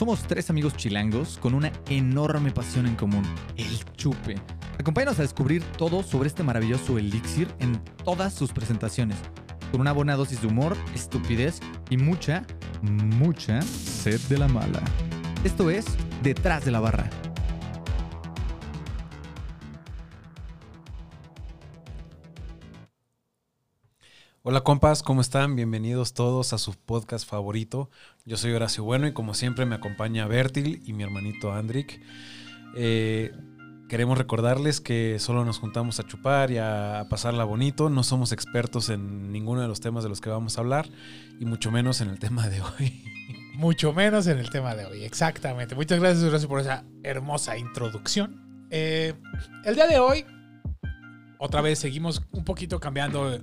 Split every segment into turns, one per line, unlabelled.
Somos tres amigos chilangos con una enorme pasión en común, el chupe. Acompáñanos a descubrir todo sobre este maravilloso elixir en todas sus presentaciones, con una buena dosis de humor, estupidez y mucha, mucha sed de la mala. Esto es Detrás de la Barra.
Hola compas, ¿cómo están? Bienvenidos todos a su podcast favorito. Yo soy Horacio Bueno y como siempre me acompaña Bertil y mi hermanito Andrick. Eh, queremos recordarles que solo nos juntamos a chupar y a, pasarla bonito. No somos expertos en ninguno de los temas de los que vamos a hablar y mucho menos en el tema de hoy.
Mucho menos en el tema de hoy, exactamente. Muchas gracias Horacio por esa hermosa introducción. Eh, el día de hoy, otra vez seguimos un poquito cambiando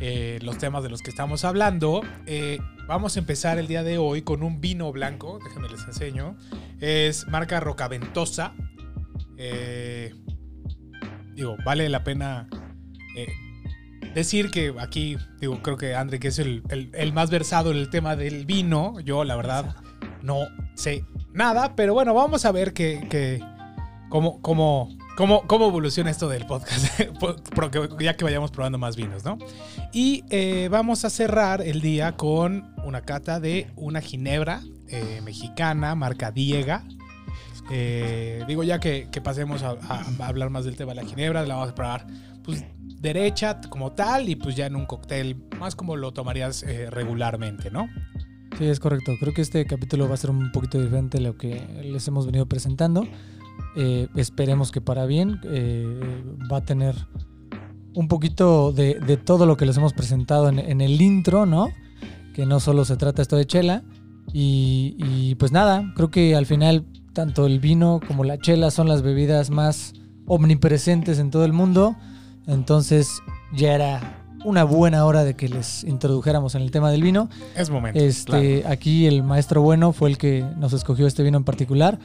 eh, los temas de los que estamos hablando. Eh, vamos a empezar el día de hoy con un vino blanco, déjenme les enseño. Es marca Rocaventosa. Eh, digo, vale la pena decir que aquí, digo, creo que André, que es el, más versado en el tema del vino, yo la verdad no sé nada, pero bueno, vamos a ver que, que cómo, cómo, ¿Cómo, ¿Cómo, evoluciona esto del podcast? ya que vayamos probando más vinos, ¿no? Y eh, vamos a cerrar el día con una cata de una ginebra eh, mexicana, marca Diega. Eh, digo, ya que, pasemos a, hablar más del tema de la ginebra, la vamos a probar pues, derecha como tal y pues ya en un cóctel más como lo tomarías regularmente, ¿no?
Sí, es correcto. Creo que este capítulo va a ser un poquito diferente de lo que les hemos venido presentando. Esperemos que para bien va a tener un poquito de, todo lo que les hemos presentado en, el intro, ¿no? Que no solo se trata esto de chela. Y, pues nada, creo que al final tanto el vino como la chela son las bebidas más omnipresentes en todo el mundo. Entonces ya era una buena hora de que les introdujéramos en el tema del vino.
Es momento.
Este, Aquí el maestro bueno fue el que nos escogió este vino en particular.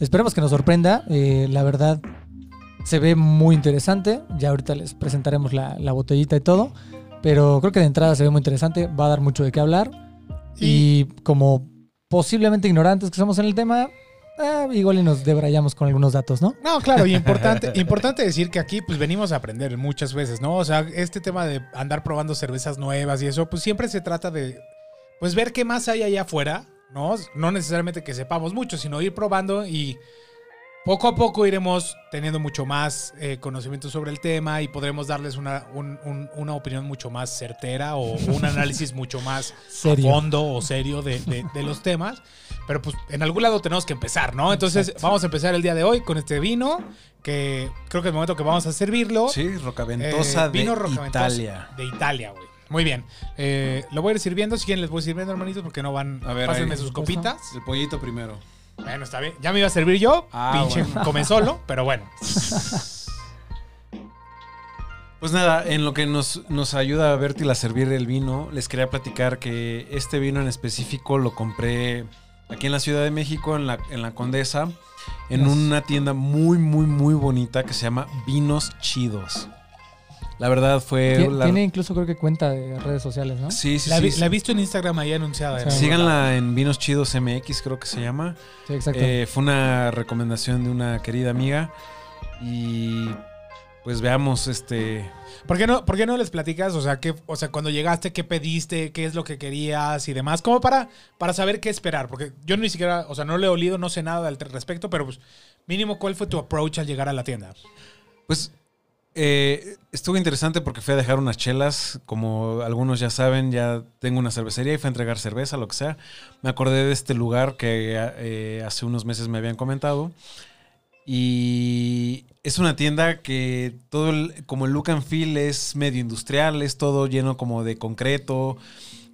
Esperemos que nos sorprenda. Eh, la verdad, se ve muy interesante. Ya ahorita les presentaremos la, botellita y todo. Pero creo que de entrada se ve muy interesante. Va a dar mucho de qué hablar. Y, como posiblemente ignorantes que somos en el tema, eh, igual y nos debrayamos con algunos datos, ¿no?
No, claro, y importante, importante decir que aquí pues venimos a aprender muchas veces, ¿no? O sea, este tema de andar probando cervezas nuevas y eso, pues siempre se trata de pues ver qué más hay allá afuera ¿no? No necesariamente que sepamos mucho, sino ir probando y poco a poco iremos teniendo mucho más eh, conocimiento sobre el tema y podremos darles una, una opinión mucho más certera o un análisis mucho más a fondo o serio de, los temas. Pero pues en algún lado tenemos que empezar, ¿no? Entonces vamos a empezar el día de hoy con este vino que creo que es el momento que vamos a servirlo.
Sí, Rocaventosa eh, vino de Italia.
De Italia, güey. Muy bien. Eh, lo voy a ir sirviendo. Si quieren, les voy sirviendo, hermanitos, porque no van. A ver, pásenme sus copitas.
El pollito primero.
Bueno, está bien. Ya me iba a servir yo. Ah, pinche come solo, pero bueno.
Pues nada, en lo que nos, nos ayuda a Bertil a servir el vino, les quería platicar que este vino en específico lo compré aquí en la Ciudad de México, en la, en la Condesa, en una tienda muy, muy, muy bonita que se llama Vinos Chidos. La verdad fue...
Tiene incluso creo que cuenta de redes sociales, ¿no?
Sí, sí,
la,
sí. La he visto en Instagram ahí anunciada.
Síganla en Vinos Chidos MX, creo que se llama.
Sí, exacto.
Eh, fue una recomendación de una querida amiga. Y pues veamos este...
¿Por qué no, por qué no les platicas? O sea, qué, o sea, cuando llegaste, ¿qué pediste? ¿Qué es lo que querías y demás? Como para, para saber qué esperar. Porque yo ni siquiera, o sea, no le he olido, no sé nada al respecto, pero pues mínimo, ¿cuál fue tu approach al llegar a la tienda?
Pues eh, estuvo interesante porque fui a dejar unas chelas. Como algunos ya saben, ya tengo una cervecería y fui a entregar cerveza, lo que sea. Me acordé de este lugar que eh, hace unos meses me habían comentado. Y es una tienda que todo el, como el look and feel es medio industrial, es todo lleno como de concreto,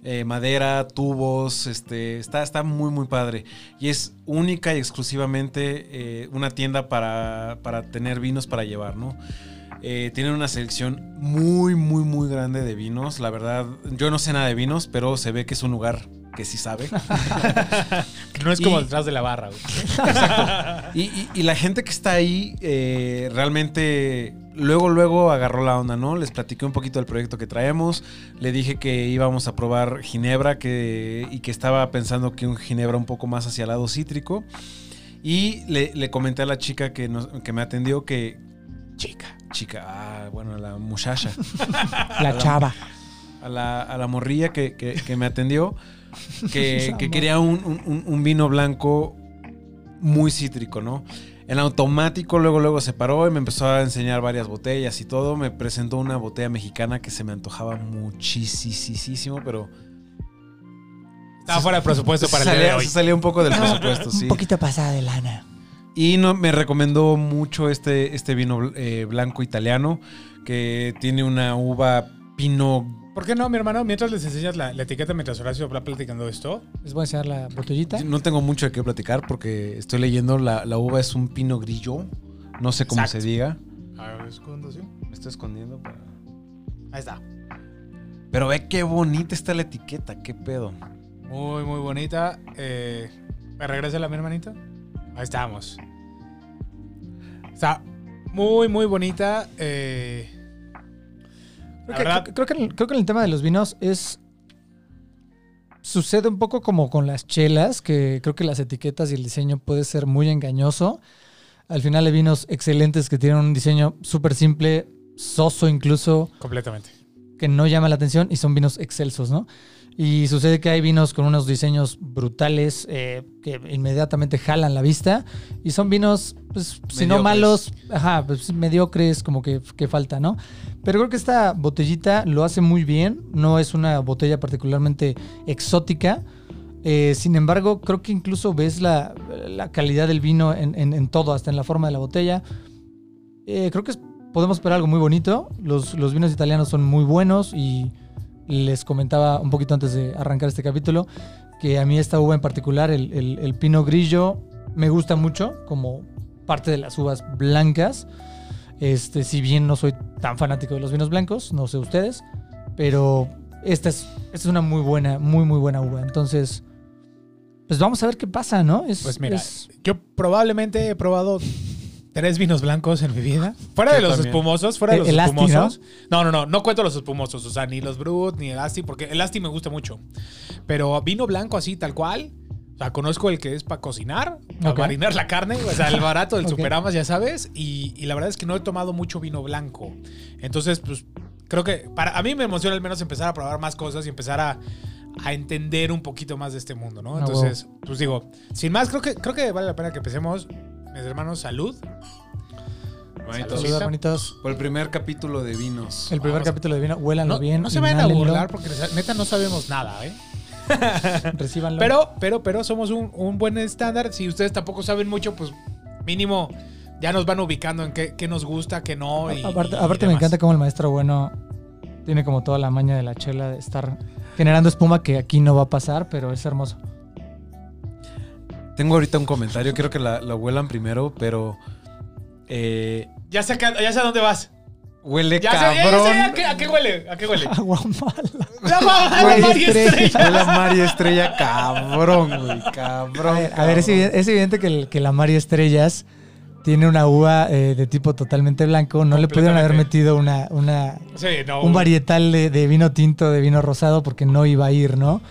eh, madera, tubos, este, está, está muy muy padre. Y es única y exclusivamente una tienda para, para tener vinos para llevar, ¿no? Eh, tienen una selección muy, muy, muy grande de vinos. La verdad, yo no sé nada de vinos, pero se ve que es un lugar que sí sabe.
no es como detrás de la barra.
Exacto. Y, la gente que está ahí eh, realmente luego, luego agarró la onda, ¿no? Les platiqué un poquito del proyecto que traemos. Le dije que íbamos a probar Ginebra que, y que estaba pensando que un Ginebra un poco más hacia el lado cítrico. Y le, le comenté a la chica que, nos- que me atendió que... Chica, chica, ah, bueno, la muchacha.
La chava.
a la, a la morrilla que, que- que me atendió que, que quería un, un- vino blanco muy cítrico, ¿no? En automático luego luego se paró y me empezó a enseñar varias botellas y todo. Me presentó una botella mexicana que se me antojaba muchísimo, pero
Estaba fuera de presupuesto para el día de hoy.
se salía un poco del presupuesto, sí.
Un poquito pasada de lana.
Y no, me recomendó mucho este, este vino eh, blanco italiano que tiene una uva pino
¿Por qué no, mi hermano? Mientras les enseñas la, la etiqueta mientras Horacio va platicando esto.
Les voy a enseñar la botellita.
No tengo mucho de qué platicar porque estoy leyendo la, la uva es un pino grillo. No sé cómo
Exacto.
se diga.
A ver, escondo, ¿sí?
Me estoy escondiendo. para-
Ahí está.
Pero ve qué bonita está la etiqueta. Qué pedo.
Muy, muy bonita. Eh, ¿Me regresa la mi hermanito? Ahí estamos. Está muy, muy bonita. Eh,
Creo que,
verdad-
creo, creo que, creo que en el tema de los vinos es. Sucede un poco como con las chelas, que creo que las etiquetas y el diseño puede ser muy engañoso. Al final hay vinos excelentes que tienen un diseño súper simple, soso incluso,
completamente.
que no llama la atención y son vinos excelsos, ¿no? Y sucede que hay vinos con unos diseños brutales eh, que inmediatamente jalan la vista y son vinos, pues, si no malos, ajá, pues mediocres, como que, que falta, ¿no? Pero creo que esta botellita lo hace muy bien, no es una botella particularmente exótica. eh, sin embargo, creo que incluso ves la, la calidad del vino en, en- en todo, hasta en la forma de la botella. Eh, creo que podemos esperar algo muy bonito. Los, los vinos italianos son muy buenos y les comentaba un poquito antes de arrancar este capítulo que a mí esta uva en particular, el, el, el Pinot Grillo, me gusta mucho como parte de las uvas blancas. Este, si bien no soy tan fanático de los vinos blancos, no sé ustedes, pero esta es, esta es una muy buena, muy, muy buena uva. Entonces, pues vamos a ver qué pasa, ¿no? Es-
Pues mira,
es-
yo probablemente he probado tres vinos blancos en mi vida. Fuera
Yo
de los
también.
espumosos, fuera de
El-
los
el Asti,
espumosos. ¿no? no, no, no, cuento los espumosos. O sea, ni los Brut, ni el Asti, porque el Asti me gusta mucho. Pero vino blanco así, tal cual. O sea, conozco el que es para cocinar, para
Ok.
marinar la carne, o sea, el barato del
Ok.
Superamas, ya sabes. Y, y la verdad es que no he tomado mucho vino blanco. Entonces, pues, creo que para a mí me emociona al menos empezar a probar más cosas y empezar a, a entender un poquito más de este mundo, ¿no?
Ah,
Entonces, pues digo, sin más, creo que, creo que vale la pena que empecemos. Mis hermanos, salud.
Bonitos.
Saludos, hermanitos.
Por el primer capítulo de vinos.
El primer
Vamos.
capítulo de vino, huélanlo
No,
bien.
no se vayan a burlar porque neta no sabemos nada, ¿eh?
Recíbanlo.
Pero, pero, pero somos un, un buen estándar. Si ustedes tampoco saben mucho, pues mínimo ya nos van ubicando en qué, qué nos gusta, qué no. Y,
aparte,
y
aparte me encanta cómo el maestro bueno tiene como toda la maña de la chela de estar generando espuma que aquí no va a pasar, pero es hermoso.
Tengo ahorita un comentario. Quiero que la, la huelan primero, pero. eh,
Ya sé, a qué- ya sé a dónde vas.
huele
Ya sé, ya sé
cabrón.
a, qué, a qué huele. ¿A qué huele?
Agua mala.
La, la María Estrella.
Huele a María Estrella, cabrón, güey.
A
Cabrón.
ver, a ver, es,
cabrón.
evidente, es evidente que, el- que la María Estrellas tiene una uva eh, de tipo totalmente blanco. No le pudieron haber metido una, una,
Sí, no.
un varietal de, de vino tinto, de vino rosado, porque no iba a ir, ¿no?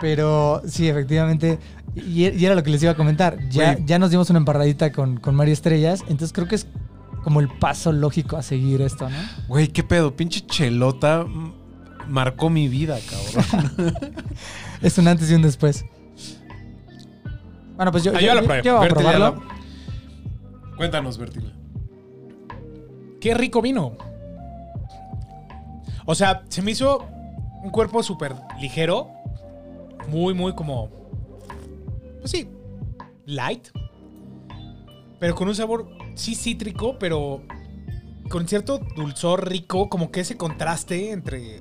Pero sí, efectivamente. Y, y era lo que les iba a comentar. Ya,
Güey.
ya nos dimos una emparradita con, con María Estrellas. Entonces creo que es como el paso lógico a seguir esto, ¿no?
Güey, qué pedo. Pinche chelota marcó mi vida, cabrón.
Es un antes y un después. Bueno, pues yo,
Ah,
yo,
yo la
yo-
probé.
yo voy a
Bertil,
probarlo.
la- Cuéntanos, Bertil.
Qué rico vino. O sea, se me hizo un cuerpo súper ligero. Muy, muy como. Pues sí. Light. Pero con un sabor, sí, cítrico, pero con cierto dulzor rico. Como que ese contraste entre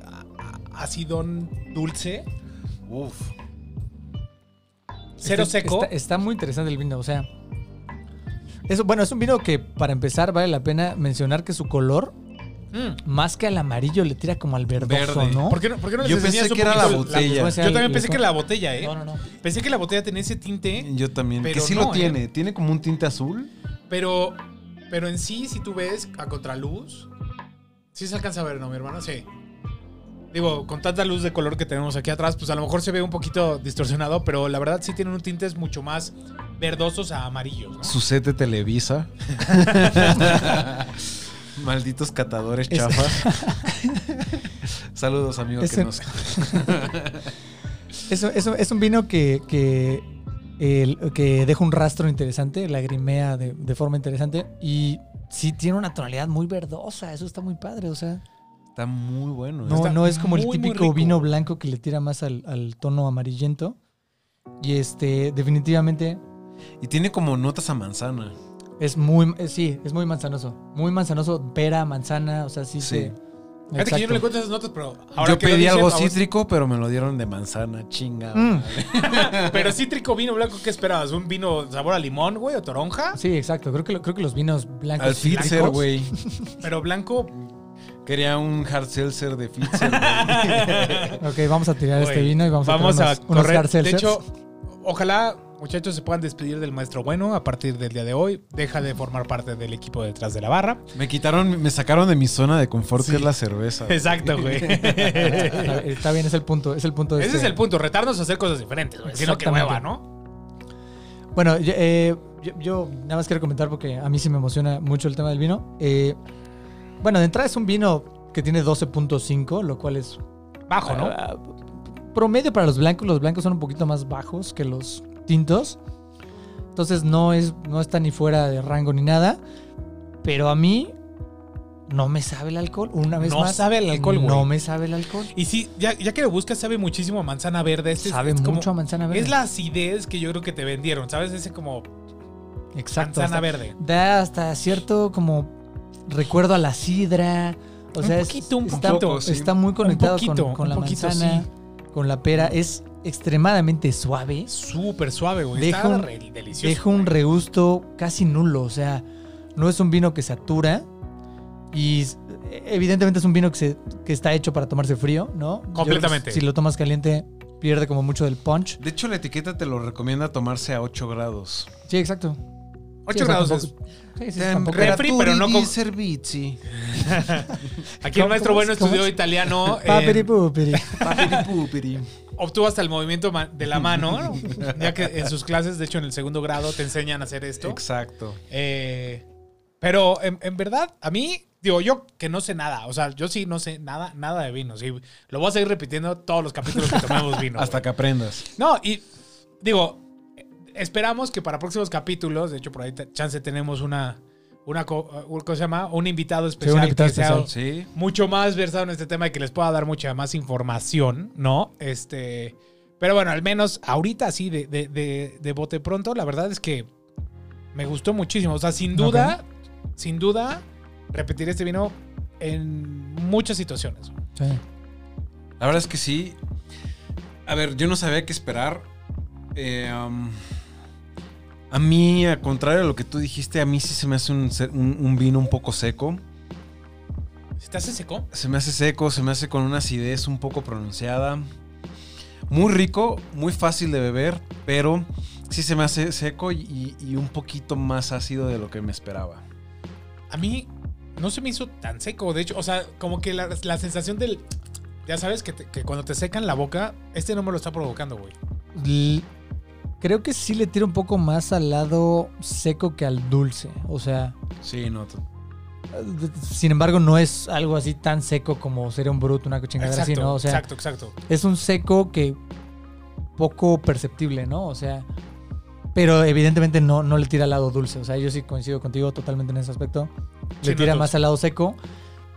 acidón dulce.
Uf.
Cero
Está-
seco.
Está, está muy interesante el vino, o sea. Eso, bueno, es un vino que para empezar vale la pena mencionar que su color,
Mm.
más que al amarillo, le tira como al verdoso,
Verde.
¿no?
¿Por qué no, por qué no les
Yo pensé
enseñas un
que era la
poquito
botella.
Yo también pensé que la botella, ¿eh?
No, no, no.
Pensé que la botella tenía ese tinte.
Yo también.
Pero
que sí
no,
lo
¿eh?
tiene. Tiene como un tinte azul.
Pero Pero en sí, si tú ves a contraluz, sí se alcanza a ver, ¿no, mi hermano? Sí. Digo, con tanta luz de color que tenemos aquí atrás, pues a lo mejor se ve un poquito distorsionado, pero la verdad sí tienen un tintes mucho más verdosos a amarillos. ¿no?
Su set de Televisa. Malditos catadores
Es-
chafas. Saludos, amigos que nos.
Eso, eso es un vino que, que, el- que deja un rastro interesante, lagrimea de, de forma interesante y sí tiene una tonalidad muy verdosa. Eso está muy padre. O sea,
Está muy bueno. ¿eh?
no, no es como el
muy,
típico vino blanco que le tira más al, al tono amarillento. Y este, definitivamente
Y tiene como notas a manzana.
Es muy, eh, sí, es muy manzanoso. Muy manzanoso, pera, manzana, o sea, sí.
Sí.
se-
Fíjate que yo no le
Exacto.
encuentro esas notas, pero ahora
Yo
que lo
pedí
dice,
algo cítrico, pero me lo dieron de manzana. Chinga.
Mm.
Pero cítrico, vino blanco, ¿qué esperabas? ¿Un vino sabor a limón, güey, o toronja?
Sí, exacto. Creo que, lo- creo que los vinos blancos.
Al Fitzer, güey.
Pero blanco,
Quería un hard seltzer de Fitzer. güey.
Ok, vamos a tirar este
Güey,
vino y vamos,
vamos
a
correr.
hard
De hecho, ojalá, muchachos, se puedan despedir del maestro bueno a partir del día de hoy. Deja de formar parte del equipo detrás de la barra.
me quitaron, me sacaron de mi zona de confort,
Sí.
que es la cerveza.
Exacto, güey.
Está, bien, es el punto. Es el punto de
Ese es
este-
el punto, retarnos a hacer cosas diferentes, güey. Sino que hueva, ¿no?
Bueno, yo, eh, yo- yo nada más quiero comentar porque a mí sí me emociona mucho el tema del vino. Eh, bueno, de entrada es un vino que tiene 12.5, lo cual es
Bajo, ¿no?
ah, promedio para los blancos. Los blancos son un poquito más bajos que los tintos. Entonces no, es, no está ni fuera de rango ni nada. Pero a mí no me sabe el alcohol. Una vez
No
más.
sabe el alcohol, güey.
No me sabe el alcohol.
Y sí, ya, ya que lo buscas, sabe muchísimo a manzana verde. Este
sabe
es
mucho a manzana verde.
Es la acidez que yo creo que te vendieron, ¿sabes? Ese como
Exacto.
manzana
hasta-
verde.
da hasta cierto como recuerdo a la sidra. O
Un
sea, es-
poquito, un
está,
poquito, sí.
está muy conectado con-
poquito,
con,
un
la
poquito,
manzana,
sí.
Con la pera. Es extremadamente suave.
Súper suave, güey.
Deja un-
re- delicioso.
Deja un
güey.
regusto casi nulo. O sea, no es un vino que satura. Y evidentemente es un vino que, se, que está hecho para tomarse frío, ¿no? Yo
Completamente.
Si lo tomas caliente, pierde como mucho del punch.
De hecho, la etiqueta te lo recomienda tomarse a 8 grados.
Sí, exacto.
8
Sí, o sea,
grados
tampoco-
es.
Sí, sí, tampoco-
Refri, pero no con-
servizi.
Aquí el
¿Cómo-
maestro bueno estudió
es?
italiano. eh,
Papiri pupiri.
obtuvo hasta el movimiento de la mano, ¿no? ya que en sus clases, de hecho en el segundo grado, te enseñan a hacer esto.
Exacto.
Eh, pero en, en verdad, a mí, digo, yo que no sé nada, o sea, yo sí no sé nada, nada de vino. Sí, lo voy a seguir repitiendo todos los capítulos que tomemos vino.
Hasta que aprendas.
No, y digo, esperamos que para próximos capítulos, de hecho, por ahí chance tenemos una, una co- uh, ¿cómo se llama? Un invitado especial.
un invitado
que sea
especial.
Mucho más versado en este tema y que les pueda dar mucha más información, ¿no? Este. Pero bueno, al menos ahorita sí, de, de, de, de bote pronto, la verdad es que me gustó muchísimo. O sea, sin duda, sin duda, repetiré este vino en muchas situaciones.
Sí.
La verdad es que sí. A ver, yo no sabía qué esperar. Eh, um, a mí, al contrario de lo que tú dijiste, a mí sí se me hace un, se- un- un vino un poco seco.
¿Se te hace seco?
Se me hace seco, se me hace con una acidez un poco pronunciada. Muy rico, muy fácil de beber, pero sí se me hace seco y, y un poquito más ácido de lo que me esperaba.
A mí no se me hizo tan seco. De hecho, o sea, como que la, la sensación del. Ya sabes que, te- que cuando te secan la boca, este no me lo está provocando, güey.
L- Creo que sí le tira un poco más al lado seco que al dulce. O sea,
Sí, no.
sin embargo, no es algo así tan seco como sería un bruto, una chingadera así, ¿no? O sea,
exacto, exacto.
es un seco que poco perceptible, ¿no? O sea, pero evidentemente no, no le tira al lado dulce. O sea, yo sí coincido contigo totalmente en ese aspecto. Le tira más al lado seco,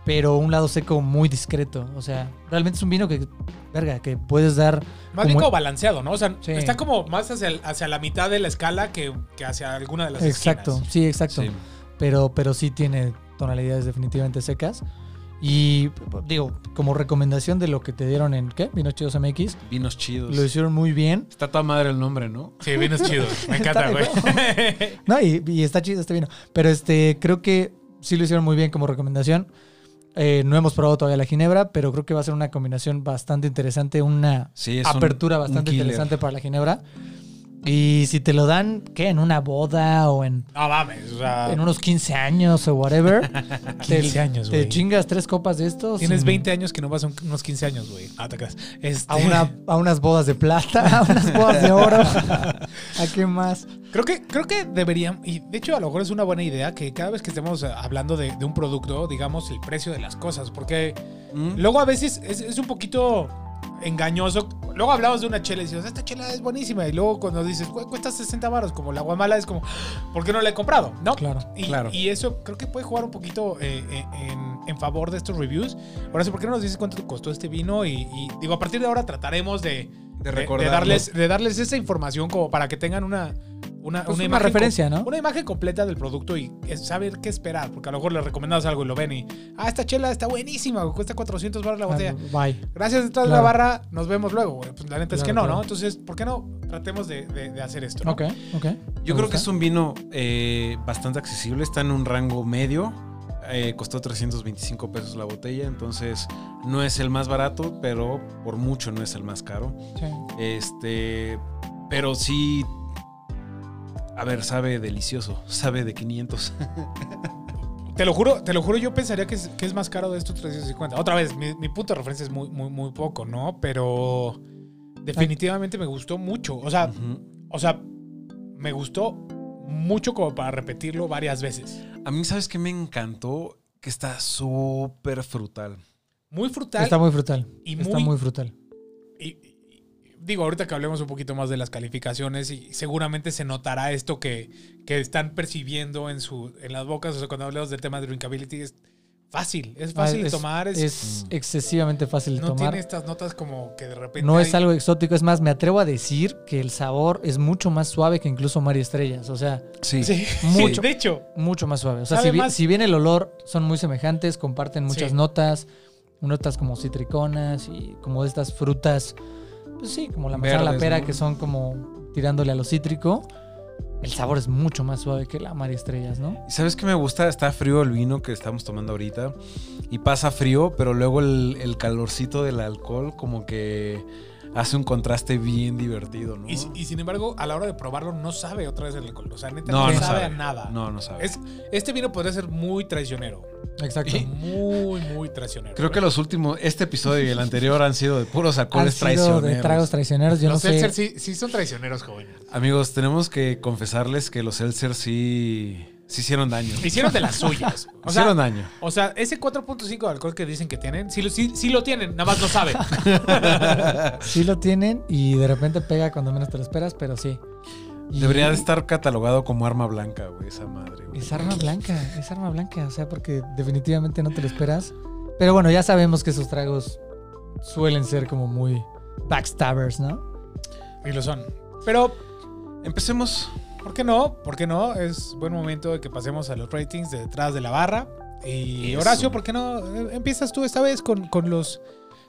pero un lado seco muy discreto. O sea, realmente es un vino que, verga, que puedes dar
Más bien
como-
como balanceado, ¿no? O sea,
Sí.
está como más hacia, el- hacia la mitad de la escala que, que hacia alguna de las
Exacto,
esquinas.
sí, exacto.
Sí.
Pero, pero sí tiene tonalidades definitivamente secas. Y digo, como recomendación de lo que te dieron en ¿qué? Vinos Chidos MX,
Vinos chidos.
lo hicieron muy bien.
Está toda madre el nombre, ¿no?
Sí, vinos chidos. Me encanta, güey.
No, y, y está chido este vino. Pero este, creo que sí lo hicieron muy bien como recomendación. Eh, no hemos probado todavía la ginebra, pero creo que va a ser una combinación bastante interesante, una
Sí,
apertura
un
bastante interesante para la ginebra. Y si te lo dan, ¿qué? ¿En una boda o en,
No mames, o sea,
en unos 15 años o whatever?
15 años,
Te
güey.
chingas tres copas de estos.
Tienes
sin-
20 años que no vas a un- unos 15 años, güey. Ah, te. Este,
A, una, a unas bodas de plata, a unas bodas de oro. ¿A qué más?
Creo que, creo que deberían, y de hecho a lo mejor es una buena idea que cada vez que estemos eh, hablando de, de un producto, digamos el precio de las cosas, porque
¿Mm?
luego a veces es, es un poquito engañoso. Luego hablamos de una chela y dices, esta chela es buenísima, y luego cuando dices, "Güey, cuesta 60 baros, como la guamala, es como, ¿por qué no la he comprado? ¿No?
Claro.
Y,
Claro.
y eso creo que puede jugar un poquito eh, eh, en, en favor de estos reviews. Ahora sí, ¿por qué no nos dices cuánto te costó este vino? Y, y, digo, a partir de ahora trataremos de,
De
darles, de darles esa información como para que tengan una, una,
Pues una
imagen
referencia, ¿no?
Una imagen completa del producto y saber qué esperar. Porque a lo mejor les recomendamos algo y lo ven y, ah, esta chela está buenísima, cuesta 400 baros la botella.
Ah, Bye.
Gracias detrás de la barra, nos vemos luego. Pues la neta es que
Claro,
no, ¿no? Entonces, ¿por qué no tratemos de, de- de hacer esto? ¿no?
Ok, ok.
Yo creo que es un vino eh, bastante accesible, está en un rango medio. Eh, costó 325 pesos la botella, entonces no es el más barato, pero por mucho no es el más caro.
Sí.
Este, pero sí, a ver, sabe delicioso, sabe de 500.
Te lo juro, te lo juro, yo pensaría que es, que es más caro de estos 350. Otra vez, mi, mi punto de referencia es muy, muy, muy poco, ¿no? Pero definitivamente me gustó mucho. O sea, o sea, me gustó mucho como para repetirlo varias veces.
A mí, ¿sabes qué me encantó? Que está súper frutal.
Muy frutal.
Está muy frutal.
y
Está
muy-
muy frutal.
y, y- digo, ahorita que hablemos un poquito más de las calificaciones y seguramente se notará esto que, que están percibiendo en, su, en las bocas. O sea, cuando hablamos del tema de drinkability es fácil, es fácil
Ah,
de
es-
tomar. Es,
Es excesivamente fácil de
no
tomar.
tiene estas notas como que de repente...
No es algo exótico, es más, me atrevo a decir que el sabor es mucho más suave que incluso María Estrellas. O sea,
Sí.
Sí,
Mucho.
de hecho,
mucho más suave. O sea, si bien,
más-
si bien el olor son muy semejantes, comparten muchas
Sí.
notas, notas como citriconas y como de estas frutas, pues sí, como la manzana, la pera,
¿no?
que son como tirándole a lo cítrico. El sabor es mucho más suave que la María Estrellas, ¿no?
¿Y sabes qué me gusta? Está frío el vino que estamos tomando ahorita. Y pasa frío, pero luego el calorcito del alcohol como que hace un contraste bien divertido, ¿no?
y, y sin embargo, a la hora de probarlo no sabe otra vez el alcohol. O sea, neta,
no,
no,
no
sabe,
sabe
a nada.
No, no sabe.
Es, este vino podría ser muy traicionero.
Exacto.
Muy, muy traicionero.
Creo que los últimos, este episodio y el anterior han sido de puros
Han
alcoholes
sido
traicioneros.
de tragos traicioneros, yo
Los
no sé.
sí, sí son traicioneros, jóvenes.
Amigos, tenemos que confesarles que los Seltzer sí, sí hicieron daño.
Hicieron de las suyas. O sea,
hicieron daño.
o sea, ese 4.5 de alcohol que dicen que tienen, sí, lo- sí, sí lo tienen, nada más no saben.
Sí lo tienen y de repente pega cuando menos te lo esperas, pero sí. Y-
Debería de estar catalogado como arma blanca, güey, esa madre. güey.
Es arma blanca, es arma blanca, o sea, porque definitivamente no te lo esperas. Pero bueno, ya sabemos que esos tragos suelen ser como muy backstabbers, ¿no?
Y lo son. Pero,
Empecemos.
¿Por qué no? ¿Por qué no? Es buen momento de que pasemos a los ratings de detrás de la barra. Y
Eso.
Horacio, ¿por qué no eh, empiezas tú esta vez con, con los...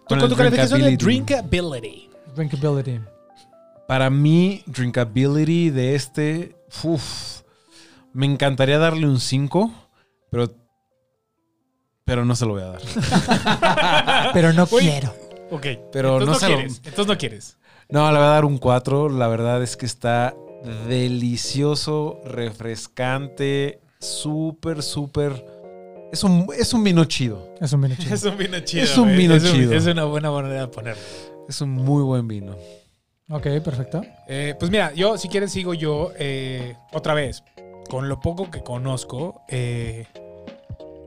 Con
tu calificación de
drinkability.
drinkability.
Para mí, drinkability de este, uf, me encantaría darle un 5, pero, pero no se lo voy a dar.
Pero no
Uy.
quiero.
Ok.
Pero
entonces
no
no,
se lo-.
Entonces no quieres.
No, le voy a dar un 4. La verdad es que está delicioso, refrescante, súper, súper... Es un, es un vino chido.
Es un vino chido.
Es un vino chido.
Es un vino
es
chido.
es una buena manera de ponerlo.
Es un muy buen vino.
Ok, perfecto.
Eh, pues mira, yo si quieres sigo yo eh, otra vez. Con lo poco que conozco, eh,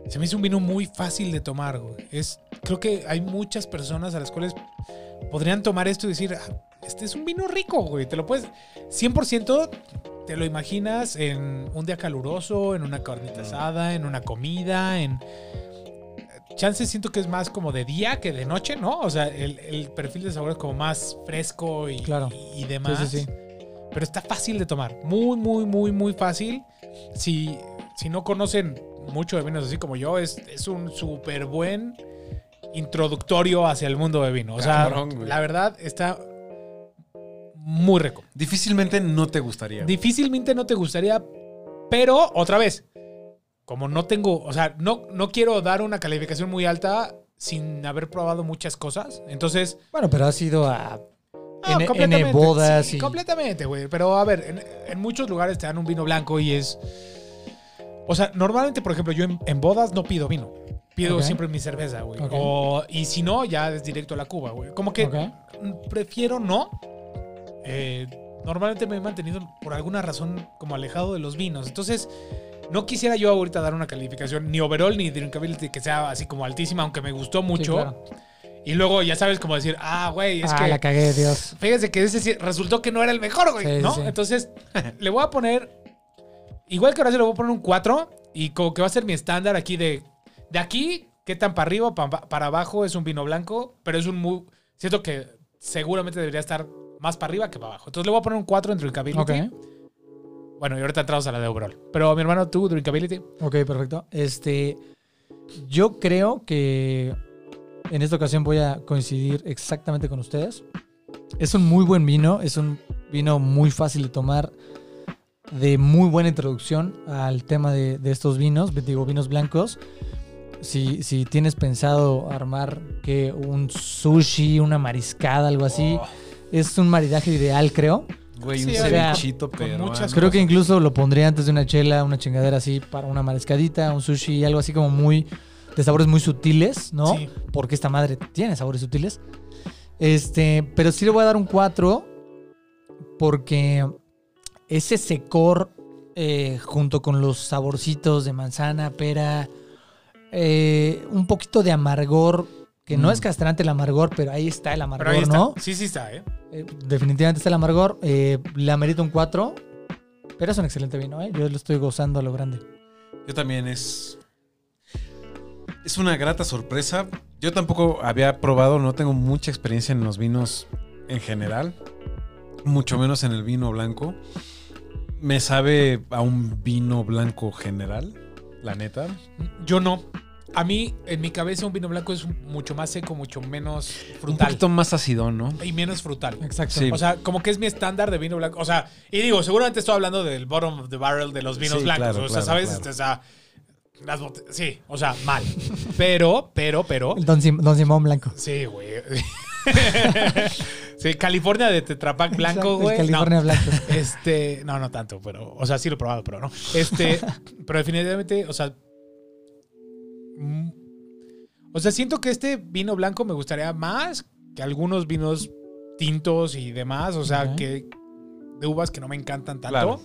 se me hizo un vino muy fácil de tomar. güey. Es, creo que hay muchas personas a las cuales podrían tomar esto y decir, "Ah, este es un vino rico, güey. Te lo puedes, 100% te lo imaginas en un día caluroso, en una carnita asada, en una comida, en... Chances siento que es más como de día que de noche, ¿no? O sea, el, el perfil de sabor es como más fresco y,
Claro.
y, y demás.
Sí, sí, sí.
Pero está fácil de tomar. Muy, muy, muy, muy fácil. Si, si no conocen mucho de vinos así como yo, es, es un súper buen introductorio hacia el mundo de vino. O sea,
Cabrón,
la verdad está muy rico.
Difícilmente no te gustaría.
Difícilmente no te gustaría, pero otra vez, como no tengo, o sea, no, no quiero dar una calificación muy alta sin haber probado muchas cosas. Entonces,
Bueno, pero has ido a
No,
N,
completamente,
N bodas
sí,
y...
Completamente, güey. Pero a ver, en, en muchos lugares te dan un vino blanco y es. O sea, normalmente, por ejemplo, yo en, en bodas no pido vino. Pido siempre mi cerveza, güey. Y si no, ya es directo a la cuba, güey. Como que prefiero no. Eh, normalmente me he mantenido por alguna razón como alejado de los vinos. Entonces, no quisiera yo ahorita dar una calificación ni overall ni drinkability que sea así como altísima, aunque me gustó
Sí,
mucho.
claro.
Y luego ya sabes como decir, ah, güey, es
ah,
que
la cagué, Dios.
fíjense que ese sí resultó que no era el mejor, güey,
Sí,
¿no?
sí.
Entonces, le voy a poner, igual que ahora sí le voy a poner un 4 y como que va a ser mi estándar aquí de, de aquí, qué tan para arriba o pa- para abajo es un vino blanco, pero es un muy, siento que seguramente debería estar más para arriba que para abajo. Entonces le voy a poner un 4 en drinkability.
Ok,
Bueno, y ahorita entramos a la de overall. Pero mi hermano, tú, drinkability.
ok, perfecto. Este, yo creo que en esta ocasión voy a coincidir exactamente con ustedes. Es un muy buen vino, es un vino muy fácil de tomar, de muy buena introducción al tema de, de estos vinos, digo, vinos blancos. Si, si tienes pensado armar que un sushi, una mariscada, algo así,
Oh.
Es un maridaje ideal, creo.
Güey, un cevichito, pero.
muchas
Creo que incluso lo pondría antes de una chela, una chingadera así para una mariscadita, un sushi, algo así como muy de sabores muy sutiles, ¿no?
Sí.
Porque esta madre tiene sabores sutiles. Este, pero sí le voy a dar un 4 porque ese secor eh, junto con los saborcitos de manzana, pera, eh, un poquito de amargor, que no
Mm.
es castrante el amargor, pero ahí está el
Pero
amargor,
ahí está.
¿no?
Sí, sí está, ¿eh?
Eh, definitivamente está el amargor. Eh, le amerita un 4. Pero es un excelente vino, ¿eh? Yo lo estoy gozando a lo grande.
Yo también es. Es una grata sorpresa. Yo tampoco había probado, no tengo mucha experiencia en los vinos en general. Mucho menos en el vino blanco. Me sabe a un vino blanco general, la neta.
Yo no. A mí, en mi cabeza, un vino blanco es mucho más seco, mucho menos
Un
frutal.
poquito más acidón, ¿no?
Y menos frutal.
Exacto.
Sí.
O sea, como que es mi estándar de vino blanco. O sea, y digo, seguramente estoy hablando del bottom of the barrel de los vinos
Sí,
blancos.
claro,
o sea,
claro,
¿sabes?
claro.
Este, o sea, las sí, o sea, mal. Pero, pero, pero.
El Don, Sim- Don Simón Blanco.
Sí, güey. sí, California de Tetrapac blanco, güey. No.
California Blanco.
Este, no, no tanto, pero, o sea, sí lo he probado, pero no. Este, pero definitivamente, o sea, o sea, siento que este vino blanco me gustaría más que algunos vinos tintos y demás, o sea, que de uvas que no me encantan tanto.
Claro.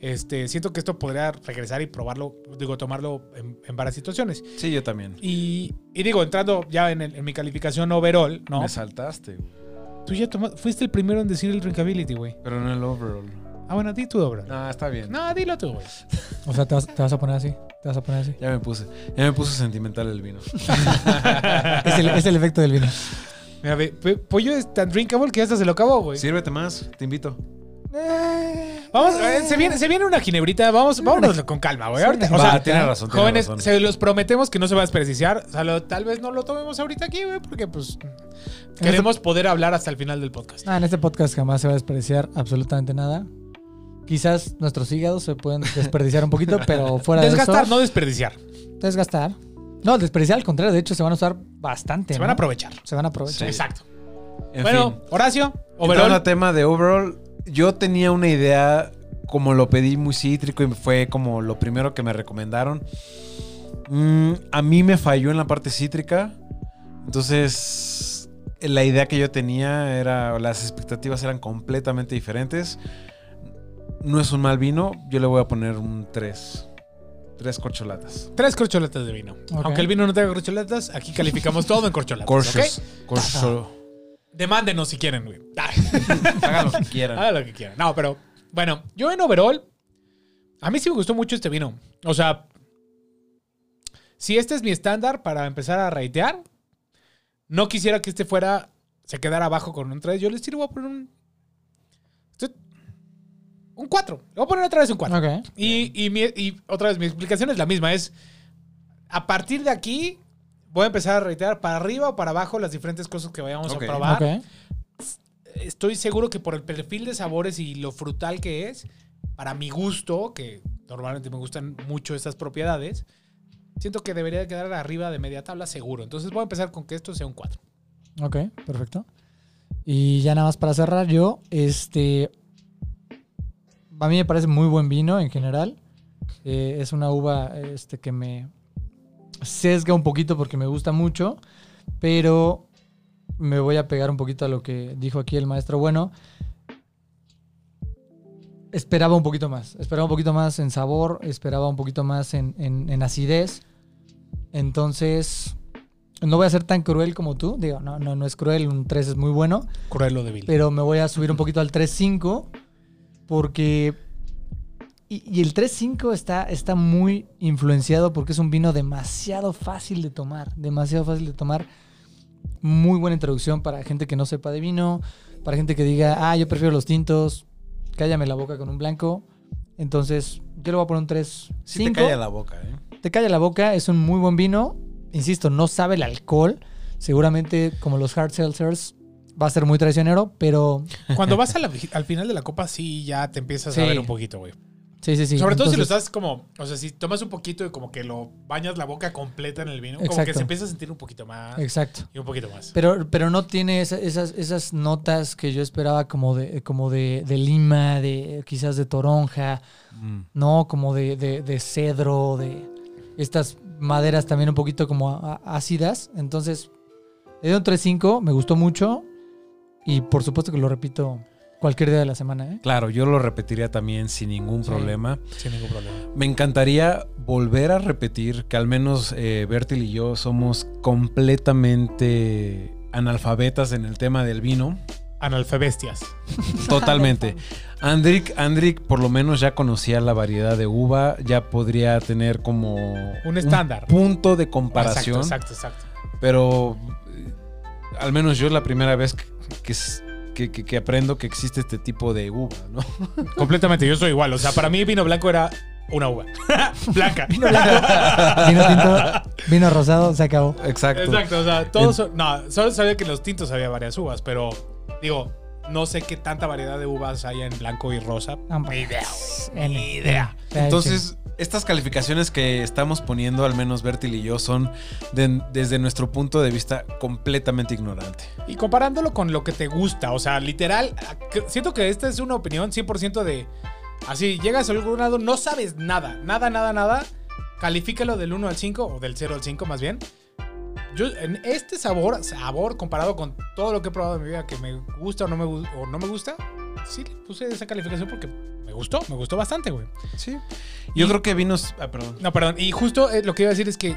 Este, siento que esto podría regresar y probarlo, digo, tomarlo en, en varias situaciones.
Sí, yo también.
Y, y digo, entrando ya en, el- en mi calificación overall, ¿no?
Me saltaste, güey.
Tú ya toma- fuiste el primero en decir el drinkability, güey.
pero no el overall.
Ah, bueno, di tú, overall.
No, está bien.
No, dilo tú, güey.
O sea, te vas, te vas a poner así. Te vas a poner así.
Ya me puse. Ya me puso sentimental el vino.
Es el, es el efecto del vino.
Mira, ve, pe- pollo es tan drinkable que hasta se lo acabó, güey.
Sírvete más, te invito.
Vamos, eh, se, viene, se viene una ginebrita. Vamos, vámonos con calma, güey. Ahorita, o
Va,
sea,
tiene razón, tiene
jóvenes,
razón.
se los prometemos que no se va a desperdiciar. O sea, lo- tal vez no lo tomemos ahorita aquí, güey, porque pues queremos poder hablar hasta el final del podcast.
Ah, en este podcast jamás se va a desperdiciar absolutamente nada. Quizás nuestros hígados se pueden desperdiciar un poquito, pero fuera
Desgastar,
de eso...
no desperdiciar.
Desgastar. No, desperdiciar al contrario. De hecho, se van a usar bastante.
Se
¿no?
van a aprovechar.
Se van a aprovechar.
Sí.
Exacto.
En
bueno,
fin.
Horacio, overall.
al tema de overall, yo tenía una idea, como lo pedí muy cítrico y fue como lo primero que me recomendaron. Mm, a mí me falló en la parte cítrica. Entonces, la idea que yo tenía era, las expectativas eran completamente diferentes. No es un mal vino, yo le voy a poner un 3. 3 corcholatas.
Tres corcholatas de vino. Aunque el vino no tenga corcholatas, aquí calificamos todo en corcholatas.
Corchos.
¿ok?
Corcho-
Demándenos si quieren, güey.
Hagan lo que quieran.
Hagan lo que quieran. No, pero bueno, yo en overall, a mí sí me gustó mucho este vino. O sea, si este es mi estándar para empezar a raitear, no quisiera que este fuera, se quedara abajo con un 3. Yo les tiro, voy a poner un. Un 4. Le voy a poner otra vez un 4.
Ok.
Y, y mi- y otra vez, mi explicación es la misma. Es, a partir de aquí, voy a empezar a reiterar para arriba o para abajo las diferentes cosas que vayamos
Ok.
a probar
Ok.
estoy seguro que por el perfil de sabores y lo frutal que es, para mi gusto, que normalmente me gustan mucho estas propiedades, siento que debería quedar arriba de media tabla seguro. Entonces voy a empezar con que esto sea un 4.
Ok, perfecto. Y ya nada más para cerrar yo, este... A mí me parece muy buen vino en general. Eh, es una uva este, que me sesga un poquito porque me gusta mucho, pero me voy a pegar un poquito a lo que dijo aquí el maestro bueno. Esperaba un poquito más, esperaba un poquito más en sabor, esperaba un poquito más en, en- en acidez. Entonces, no voy a ser tan cruel como tú. Digo, no, no, no es cruel, un 3 es muy bueno
Cruel o débil.
pero me voy a subir un poquito al 3.5 porque... Y, y el 3.5 está, está muy influenciado porque es un vino demasiado fácil de tomar, demasiado fácil de tomar. Muy buena introducción para gente que no sepa de vino, para gente que diga, ah, yo prefiero los tintos, cállame la boca con un blanco. Entonces, yo le voy a poner un 3.5.
Sí te calla la boca, ¿eh?
Te calla la boca, es un muy buen vino. Insisto, no sabe el alcohol. Seguramente, como los hard seltzers, va a ser muy traicionero, pero
Cuando vas a la- al final de la copa, sí, ya te empiezas
Sí.
a ver un poquito, güey.
sí, sí, sí.
Sobre todo si lo estás como, o sea, si tomas un poquito y como que lo bañas la boca completa en el vino, como que se empieza a sentir un poquito más
Exacto.
y un poquito más.
Pero, pero no tiene esa- esas, esas notas que yo esperaba como de, como de, de lima, de quizás de toronja,
Mm.
¿no? Como de, de- de cedro, de estas maderas también un poquito como ácidas. Entonces, le doy un 3.5, me gustó mucho. Y por supuesto que lo repito cualquier día de la semana, ¿eh?
Claro, yo lo repetiría también sin ningún
Sí.
problema.
Sin ningún problema.
Me encantaría volver a repetir que al menos eh, Bertil y yo somos completamente analfabetas en el tema del vino.
Analfabestias.
Totalmente. Andrick, Andrick por lo menos ya conocía la variedad de uva, ya podría tener como
Un estándar.
punto de comparación.
Exacto, exacto, exacto.
Pero eh, al menos yo es la primera vez que, que es- que- que- que aprendo que existe este tipo de uva, ¿no?
Completamente, yo soy igual. O sea, para mí vino blanco era una uva. Blanca.
Vino tinto, vino rosado, se acabó.
Exacto.
Exacto, o sea, todos son- No, solo sabía que en los tintos había varias uvas, pero digo, no sé qué tanta variedad de uvas hay en blanco y rosa. Ni idea, güey. Ni idea.
Entonces, estas calificaciones que estamos poniendo, al menos Bertil y yo, son de- desde nuestro punto de vista completamente ignorante.
Y comparándolo con lo que te gusta, o sea, literal, siento que esta es una opinión 100% de. Así, llegas a algún lado, no sabes nada, nada, nada, nada. Califícalo del 1 al 5, o del 0 al 5 más bien. Yo, en este sabor, sabor comparado con todo lo que he probado en mi vida, que me gusta o no me, gu- o no me gusta, sí le puse esa calificación porque me gustó, me gustó bastante, güey.
Sí. Yo
Y-
creo que vinos. Ah, perdón.
No, perdón, y justo eh, lo que iba a decir es que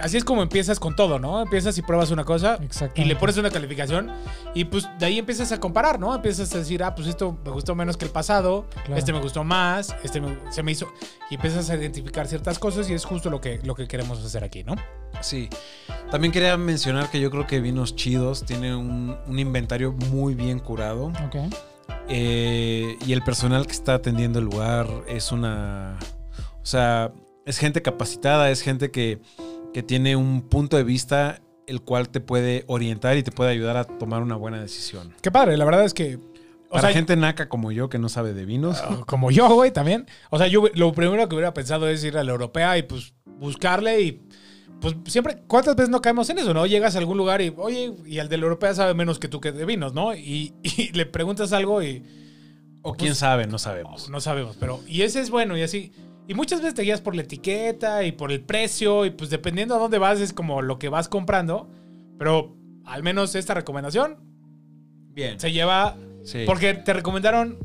así es como empiezas con todo, ¿no? Empiezas y pruebas una cosa,
Exactamente.
y le pones una calificación y pues de ahí empiezas a comparar, ¿no? Empiezas a decir, ah, pues esto me gustó menos que el pasado,
Claro.
este me gustó más, este me- se me hizo... Y empiezas a identificar ciertas cosas y es justo lo que, lo que queremos hacer aquí, ¿no?
Sí. También quería mencionar que yo creo que Vinos Chidos tiene un, un inventario muy bien curado.
Ok.
Eh, y el personal que está atendiendo el lugar es una. O sea, es gente capacitada, es gente que, que tiene un punto de vista el cual te puede orientar y te puede ayudar a tomar una buena decisión.
Qué padre, la verdad es que... O
Para
sea,
gente naca como yo que no sabe de vinos.
Ah, Como yo, güey, también. O sea, yo lo primero que hubiera pensado es ir a la europea y pues buscarle y pues siempre, ¿cuántas veces no caemos en eso, no? Llegas a algún lugar y, oye, y el de la europea sabe menos que tú que de vinos, ¿no? Y, y le preguntas algo y
o quién sabe, no sabemos.
no sabemos, pero y ese es bueno y así. Y muchas veces te guías por la etiqueta y por el precio y pues dependiendo a dónde vas es como lo que vas comprando, pero al menos esta recomendación
Bien.
se lleva
Sí.
porque te recomendaron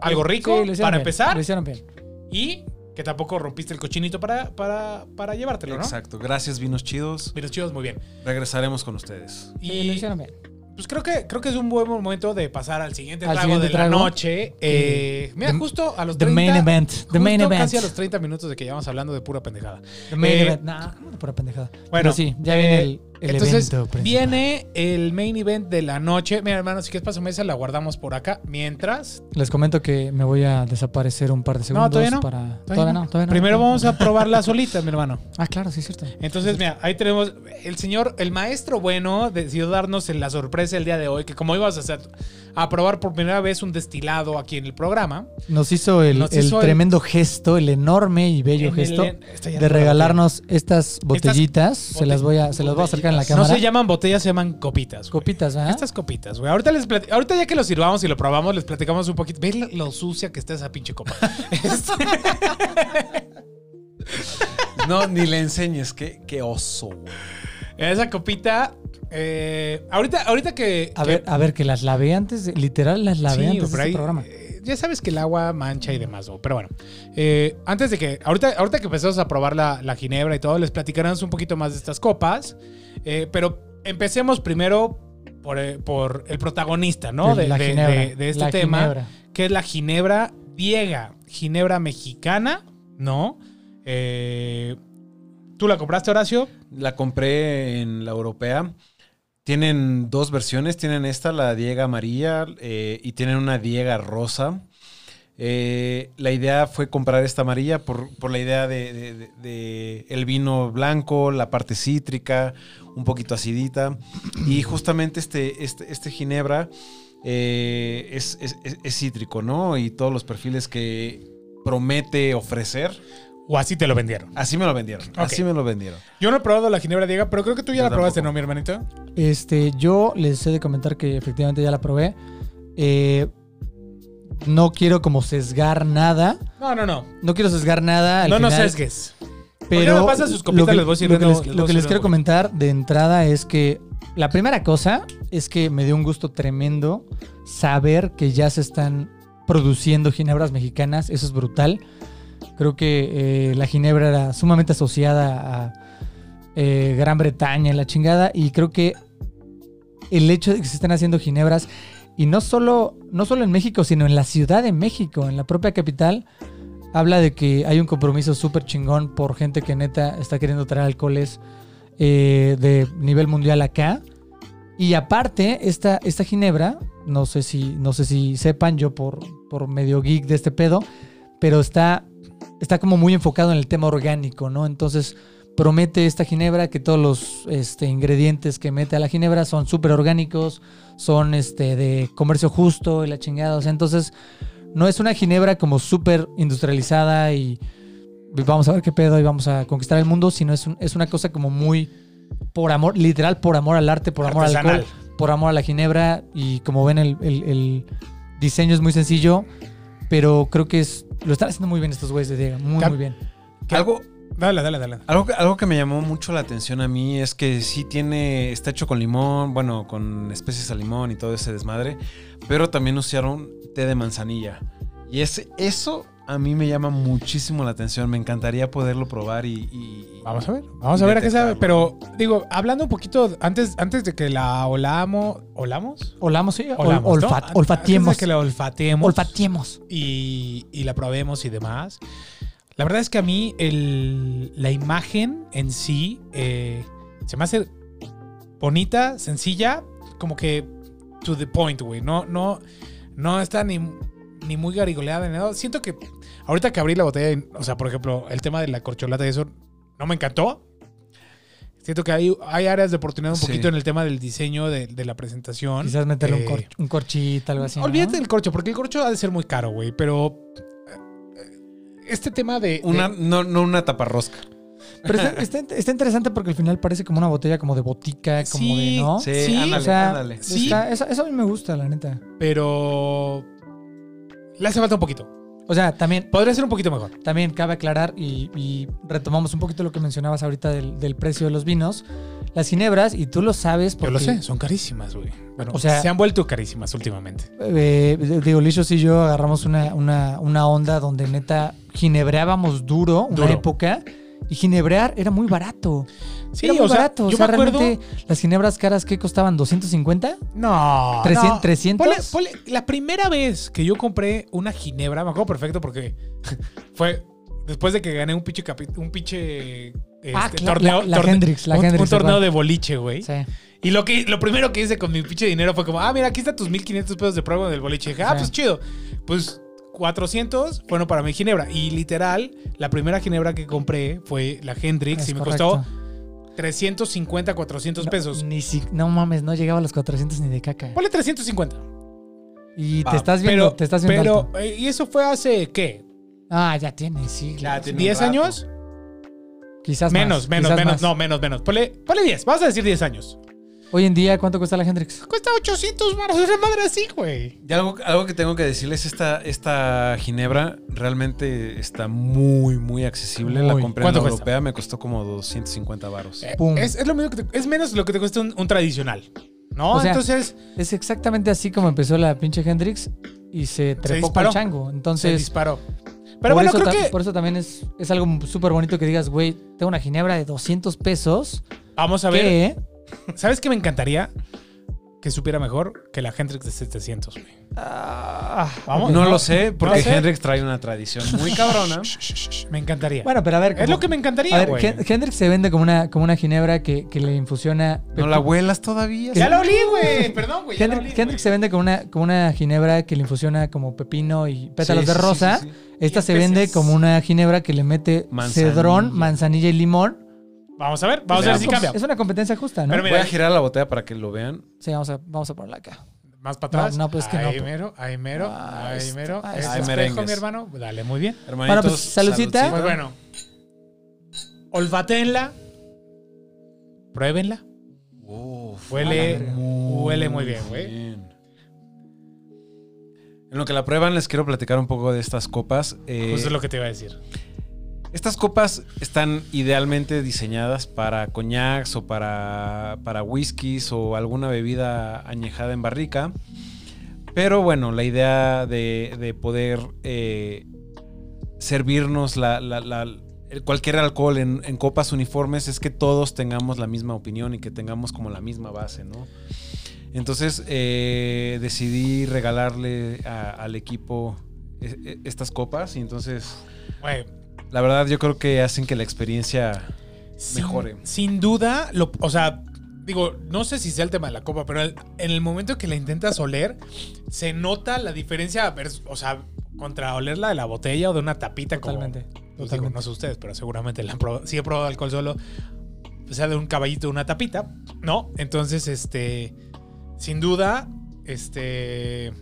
algo rico
Sí, lo hicieron
para
bien,
empezar
Lo hicieron bien.
y que tampoco rompiste el cochinito para, para, para llevártelo, ¿no?
Exacto. Gracias, Vinos Chidos.
Vinos chidos, muy bien.
Regresaremos con ustedes.
Sí, lo
Y
hicieron bien.
Pues creo que, creo que es un buen momento de pasar al siguiente
Al
trago
siguiente
de
trago.
la noche. Eh, mira,
The-
justo a los
The
30,
main event. The main event.
casi a los 30 minutos de que llevamos hablando de pura pendejada.
The main
Eh,
event. Nah, ¿cómo de pura pendejada.
Bueno,
Bueno, sí, ya viene
eh,
el, el
Entonces,
evento
viene el main event de la noche. Mira, hermano, si quieres paso mesa, la guardamos por acá. Mientras.
Les comento que me voy a desaparecer un par de segundos
todavía no.
para... Todavía no, todavía no.
Primero vamos a probarla solita, mi hermano.
Ah, claro, sí es cierto.
Entonces, mira, ahí tenemos el señor, el maestro bueno, decidió darnos la sorpresa el día de hoy, que como ibas a hacer, a probar por primera vez un destilado aquí en el programa.
Nos hizo el,
Nos
el
hizo el-
tremendo gesto, el enorme y bello
el-
gesto de
no
regalarnos estas botellitas. se las voy a, se las voy a acercar la
No
cámara.
se llaman botellas, se llaman copitas. güey.
Copitas, ¿ah?
Estas copitas, güey. Ahorita, les plati- Ahorita ya que lo sirvamos y lo probamos, les platicamos un poquito. ¿Ves lo, lo sucia que está esa pinche copa? Este,
No, ni le enseñes. Qué, qué oso, güey.
esa copita. eh, ahorita, ahorita que.
A
que-
ver, a ver, que las lavé antes, de- literal las lavé
Sí,
antes de
ahí,
este programa.
eh, ya sabes que el agua mancha y demás, ¿no? pero bueno. eh, antes de que, ahorita, ahorita que empezamos a probar la, la ginebra y todo, les platicaremos un poquito más de estas copas. Eh, pero empecemos primero por, eh, por el protagonista, ¿no? De,
la
de-
ginebra,
de- de este
la
tema,
ginebra.
que es la ginebra viega, ginebra mexicana, ¿no? Eh, ¿Tú la compraste, Horacio?
La compré en la europea. Tienen dos versiones. Tienen esta, la Diega amarilla, eh, y tienen una Diega rosa. Eh, la idea fue comprar esta amarilla por, por la idea de, de- de- de el vino blanco, la parte cítrica, un poquito acidita. Y justamente este, este, este ginebra eh, es, es- es- es cítrico, ¿no? Y todos los perfiles que promete ofrecer,
¿O así te lo vendieron?
así me lo vendieron. Así me lo vendieron.
Yo no he probado la ginebra viega, pero creo que tú ya
Yo
la probaste. ¿no, mi hermanito?
Este, yo les he de comentar que efectivamente ya la probé. Eh, no quiero como sesgar nada.
No, no, no.
No quiero sesgar nada. al
no nos sesgues.
Pero
me pasan sus copitas?
lo que,
Les voy a decir
lo que les, lo que les quiero comentar de entrada es que la primera cosa es que me dio un gusto tremendo saber que ya se están produciendo ginebras mexicanas. Eso es brutal. Creo que eh, la ginebra era sumamente asociada a eh, Gran Bretaña, la chingada, y creo que el hecho de que se estén haciendo ginebras y no solo, no solo en México, sino en la Ciudad de México, en la propia capital, habla de que hay un compromiso súper chingón por gente que neta está queriendo traer alcoholes eh, de nivel mundial acá. Y aparte, esta, esta ginebra, no sé si, no sé si sepan, yo por, por medio geek de este pedo, pero está, está como muy enfocado en el tema orgánico, ¿no? Entonces promete esta ginebra que todos los este, ingredientes que mete a la ginebra son súper orgánicos, son este, de comercio justo y la chingada. O sea, entonces no es una ginebra como súper industrializada y vamos a ver qué pedo y vamos a conquistar el mundo, sino es, un- es una cosa como muy por amor, literal por amor al arte, por amor al alcohol, por amor a la ginebra y como ven el, el- el diseño es muy sencillo, pero creo que es lo están haciendo muy bien estos güeyes de Diego, muy
Cam-
muy bien.
Algo,
Dale, dale, dale.
Algo que, algo que me llamó mucho la atención a mí es que sí tiene, está hecho con limón, bueno, con especies a limón y todo ese desmadre, pero también usaron té de manzanilla. Y ese, eso a mí me llama muchísimo la atención, me encantaría poderlo probar y... y-
Vamos a ver, vamos a ver a qué sabe. Pero digo, hablando un poquito antes, antes de que la olamos, ¿olamos?
Olamos, sí, ol-
Olamos, ¿no?
olfat-
Antes
olfatiemos.
de que la olfateemos
Olfatiemos.
y, y la probemos y demás. La verdad es que a mí el- la imagen en sí eh, se me hace bonita, sencilla, como que to the point, güey. No, no, no está ni, ni muy garigoleada ni nada. Siento que ahorita que abrí la botella, o sea, por ejemplo, el tema de la corcholata y eso no me encantó. Siento que hay, hay áreas de oportunidad un
Sí.
poquito en el tema del diseño de, de la presentación.
Quizás meterle un,
Eh,
cor- un corchito, algo así. ¿no?
Olvídate del corcho, porque el corcho ha de ser muy caro, güey. Pero este tema de.
Una,
de-
no, no una taparrosca.
Pero está, está- está interesante porque al final parece como una botella como de botica, como
Sí,
de, ¿no?
Sí,
Sí,
ándale,
o sea,
ándale.
Sí.
Eso, eso a mí me gusta, la neta.
pero. Le hace falta un poquito.
O sea, también,
Podría ser un poquito mejor.
también cabe aclarar y, y retomamos un poquito lo que mencionabas ahorita del, del precio de los vinos. Las ginebras, y tú lo sabes
Yo
porque...
lo sé, son carísimas, güey. Bueno,
O sea-
se han vuelto carísimas últimamente.
Eh, digo, Licios y yo agarramos una, una, una onda donde neta ginebreábamos duro, una
Duro.
época, y ginebrear era muy barato.
Sí,
era muy
o sea,
barato. O
yo
sea,
me acuerdo.
realmente las ginebras caras, ¿qué costaban? ¿250?
No.
300,
no.
300.
Ponle- ponle- la primera vez que yo compré una ginebra, me acuerdo perfecto porque fue después de que gané un pinche un pinche este,
Ah,
torneo,
la- la
torne-
Hendrix, la
un, un
Hendrix,
torneo
igual.
de boliche, güey.
Sí.
Y lo que lo primero que hice con mi pinche dinero fue como, ah, mira, aquí están tus 1500 pesos de prueba del boliche. Y dije, ah,
Sí.
pues chido. Pues 400 fueron para mi ginebra. Y literal, la primera ginebra que compré fue la Hendrix
Es
y me
correcto.
costó 350, 400
No,
pesos.
Ni si, no mames, no llegaba a los 400 ni de caca.
Ponle 350.
Y te
Va,
estás viendo,
Pero,
te estás viendo
pero
alto.
eh, ¿y eso fue hace qué?
Ah, ya tiene, sí.
Ya tiene un
¿10
rato.
años?
Quizás
Menos,
más,
menos,
quizás
menos.
más.
No, menos, menos. Ponle, ponle 10. Vamos a decir 10 años.
Hoy en día, ¿cuánto cuesta la Hendrix?
Cuesta 800 baros. Una madre así, güey.
Y algo, algo que tengo que decirles, esta, esta ginebra realmente está muy, muy accesible. La compré en la
¿Cuánto cuesta?
europea, me costó como 250 varos.
Eh,
Pum.
Es, es lo mismo que te- es menos lo que te cuesta un, un tradicional. ¿No?
O sea,
Entonces,
Es exactamente así como empezó la pinche Hendrix y se trepó con
disparó.
el chango.
se
Entonces,
disparó.
por,
Pero bueno,
eso
creo que
por eso también es, es algo súper bonito que digas, güey, tengo una ginebra de 200 pesos.
vamos a ver. ¿Sabes qué me encantaría? Que supiera mejor que la Hendrix de 700, güey.
Ah,
Vamos.
No,
no,
lo sé, porque
no sé.
Hendrix trae una tradición muy cabrona.
Me encantaría.
Bueno, pero a ver.
es lo que me
A
encantaría,
ver,
güey.
Hen- Hendrix se vende como una, como una ginebra que, que le infusiona.
¿No la huelas todavía?
Ya lo olí, güey. Perdón, güey.
Hendrix,
olí,
Hendrix
güey.
se vende como una, como una ginebra que le infusiona como pepino y pétalos
Sí,
de rosa.
sí, sí.
Esta se vende como una ginebra que le mete
Manzanilla.
cedrón, manzanilla y limón.
Vamos a ver. Vamos a ver si
Es-
cambia.
Es una competencia justa, ¿no?
Pero
Voy
mira,
a girar la botella para que lo vean.
Sí, vamos a, vamos a ponerla acá.
Más para atrás.
No, no, pues es que no,
ahí
pues.
mero, ahí mero,
Ah,
ahí mero.
ah,
Este
esto.
Ay,
espejo, mi hermano. Dale, muy bien.
Hermanitos,
pues, saludcita.
Pues bueno. Olfatenla. Pruébenla.
Uf,
Huele,
muy
huele muy bien, güey.
En lo que la prueban, les quiero platicar un poco de estas copas. Eh,
Justo es lo que te iba a decir.
Estas copas están idealmente diseñadas para coñacs o para, para whiskies o alguna bebida añejada en barrica. Pero bueno, la idea de, de poder eh, servirnos la- cualquier alcohol en, en copas uniformes es que todos tengamos la misma opinión y que tengamos como la misma base, ¿no? Entonces eh, decidí regalarle al equipo eh, estas copas y entonces
Güey,
la verdad yo creo que hacen que la experiencia
sin-
mejore.
Sin, duda, lo, o sea, digo, no sé si sea el tema de la copa, pero el- en el momento que la intentas oler, se nota la diferencia, o sea, contra olerla de la botella o de una tapita como-
Totalmente.
Pues digo,
Totalmente.
no sé ustedes, pero seguramente la han probado. Si he probado alcohol solo, pues sea de un caballito de una tapita, ¿no? Entonces, este, sin duda, este,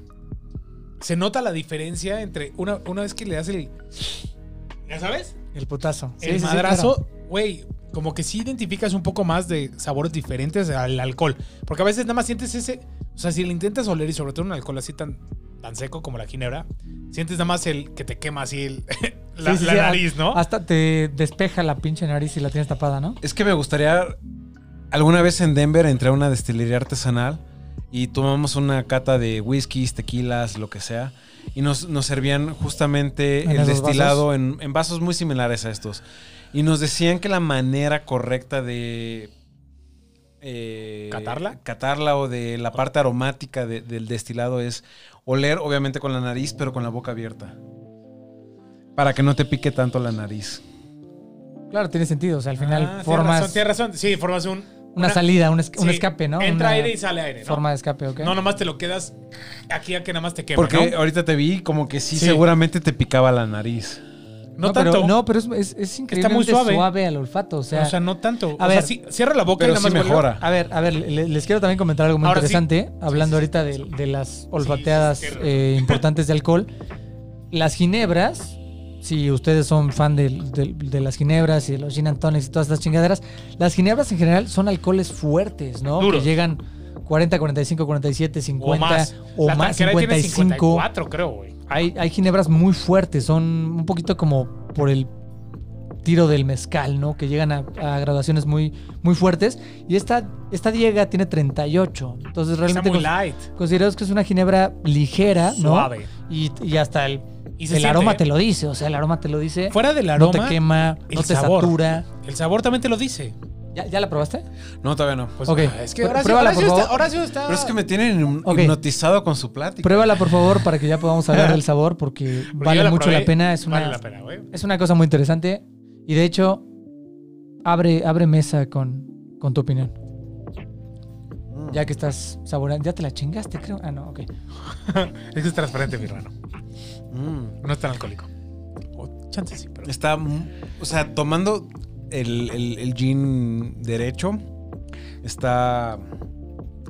se nota la diferencia entre una, una vez que le das el, ¿ya sabes?
El putazo. Sí,
el
sí,
madrazo, güey, como que sí identificas un poco más de sabores diferentes al alcohol. Porque a veces nada más sientes ese, o sea, si le intentas oler y sobre todo un alcohol así tan, tan seco como la ginebra, sientes nada más el que te quema así el- la,
Sí, sí,
la
sí,
nariz, ¿no?
Hasta te despeja la pinche nariz si la tienes tapada, ¿no?
Es que me gustaría alguna vez en Denver entré a una destilería artesanal y tomamos una cata de whiskies, tequilas, lo que sea. Y nos, nos servían justamente
¿En
el destilado en, en vasos muy similares a estos. Y nos decían que la manera correcta de... eh,
¿Catarla?
Catarla o de la parte aromática de- del destilado es oler obviamente con la nariz, pero con la boca abierta. Para que no te pique tanto la nariz.
Claro, tiene sentido. O sea, al final
Ah, tienes
formas
razón, tienes razón. Sí, formas un,
una, salida, un, es- un
sí,
escape, ¿no?
Entra
Una
aire y sale aire, ¿no?
Forma de escape, ¿ok?
No, nomás te lo quedas aquí a que nada más te quema,
Porque
¿no?
ahorita te vi como que sí,
Sí.
seguramente te picaba la nariz.
No, tanto.
no, pero es, es, es increíblemente
suave.
suave. al olfato. O sea,
o sea, no tanto.
a
o
ver,
sea, sí, cierra la boca
pero
y nada
sí
más huele.
mejora.
a ver, a ver, le- les quiero también comentar algo muy
Ahora sí.
interesante. Hablando
Sí, sí,
ahorita
sí.
de, de las olfateadas
sí, sí,
eh, importantes de alcohol. Las ginebras, si ustedes son fan del- de, las ginebras y de los gin and tonics y todas estas chingaderas, las ginebras en general son alcoholes fuertes, ¿no?
Duros.
Que llegan 40, 45, 47, 50
o más.
o
la
más,
tanquera tiene
55.
54, creo, güey.
Hay, hay ginebras muy fuertes, son un poquito como por el tiro del mezcal, ¿no? Que llegan a, a graduaciones muy, muy fuertes. Y esta, esta Diega tiene 38. Entonces
Está
realmente
muy
cons-
light.
consideramos que es una ginebra ligera, ¿no?
Suave.
Y, y hasta el,
Y se
el
siente,
aroma te lo dice. O sea, el aroma te lo dice.
Fuera del
no
aroma,
te quema, no te
sabor.
satura.
el sabor también te lo dice.
¿Ya, ya la probaste?
No, todavía no.
Pues,
Ok.
ah, es que Horacio,
pruébala,
Horacio
por
está,
favor.
Horacio está-
Pero es que me tienen hipnotizado con su plática.
Pruébala, por favor, para que ya podamos hablar del sabor, porque vale
la
mucho
probé,
la pena. Es una,
Vale la pena, güey.
Es una cosa muy interesante y de hecho abre, abre mesa con, con tu opinión.
Mm.
Ya que estás saboreando, ya te la chingaste, creo. Ah, no, ok.
Es que es transparente, mi hermano.
Mm.
No es tan alcohólico. O chance sí, pero.
Está, mm, o sea, tomando el, el, el gin derecho, está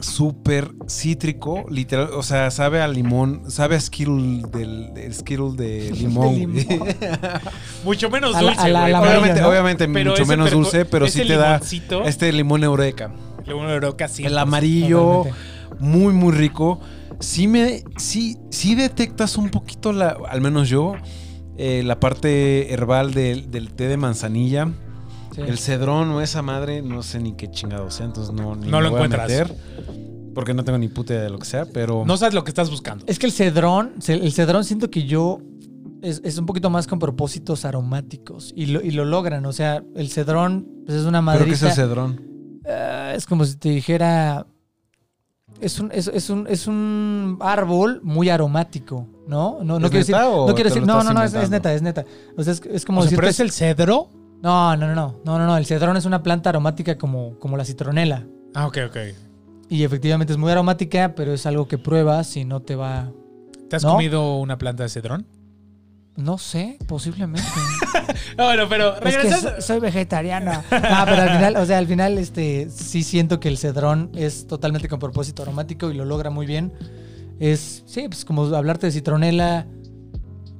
súper cítrico, literal, o sea, sabe a limón, sabe a Skittle del, del Skittle de limón.
Mucho menos dulce,
a la-
güey.
a la
pero-
obviamente,
¿no?
obviamente
pero
mucho menos
perco-
dulce, pero sí te da este limón eureka.
limón eureka, sí,
El
pues,
amarillo,
Totalmente.
muy, muy rico. Sí me, sí, sí detectas un poquito la, al menos yo, eh, la parte herbal del, del té de manzanilla.
Sí.
El cedrón o esa madre, no sé ni qué chingado sea, entonces no, ni
No
me
lo
voy a
encuentras.
meter, porque no tengo ni puta idea de lo que sea, pero...
No sabes lo que estás buscando.
Es que el cedrón, ce- el cedrón siento que yo es, es un poquito más con propósitos aromáticos y lo, y lo logran. O sea, el cedrón pues, es una
¿Pero qué es el cedrón?
Ah, es como si te dijera. Es un, es, es un, es un árbol muy aromático, ¿no? No, no
¿Es
quiero decir. No quiero decir. No, no, no, es, neta, es neta. O sea, es, es como
O sea,
decirte-
pero es el cedro.
No, no, no, no. No, no, no. El cedrón es una planta aromática como, como la citronela.
Ah, ok, ok.
Y efectivamente es muy aromática, pero es algo que pruebas y no te va.
¿Te has
¿No?
comido una planta de cedrón?
No sé, posiblemente.
No, bueno, pero
Es que
regresando.
so- soy vegetariana. No, pero al final, o sea, al final, este, sí siento que el cedrón es totalmente con propósito aromático y lo logra muy bien. Es, sí, pues como hablarte de citronela,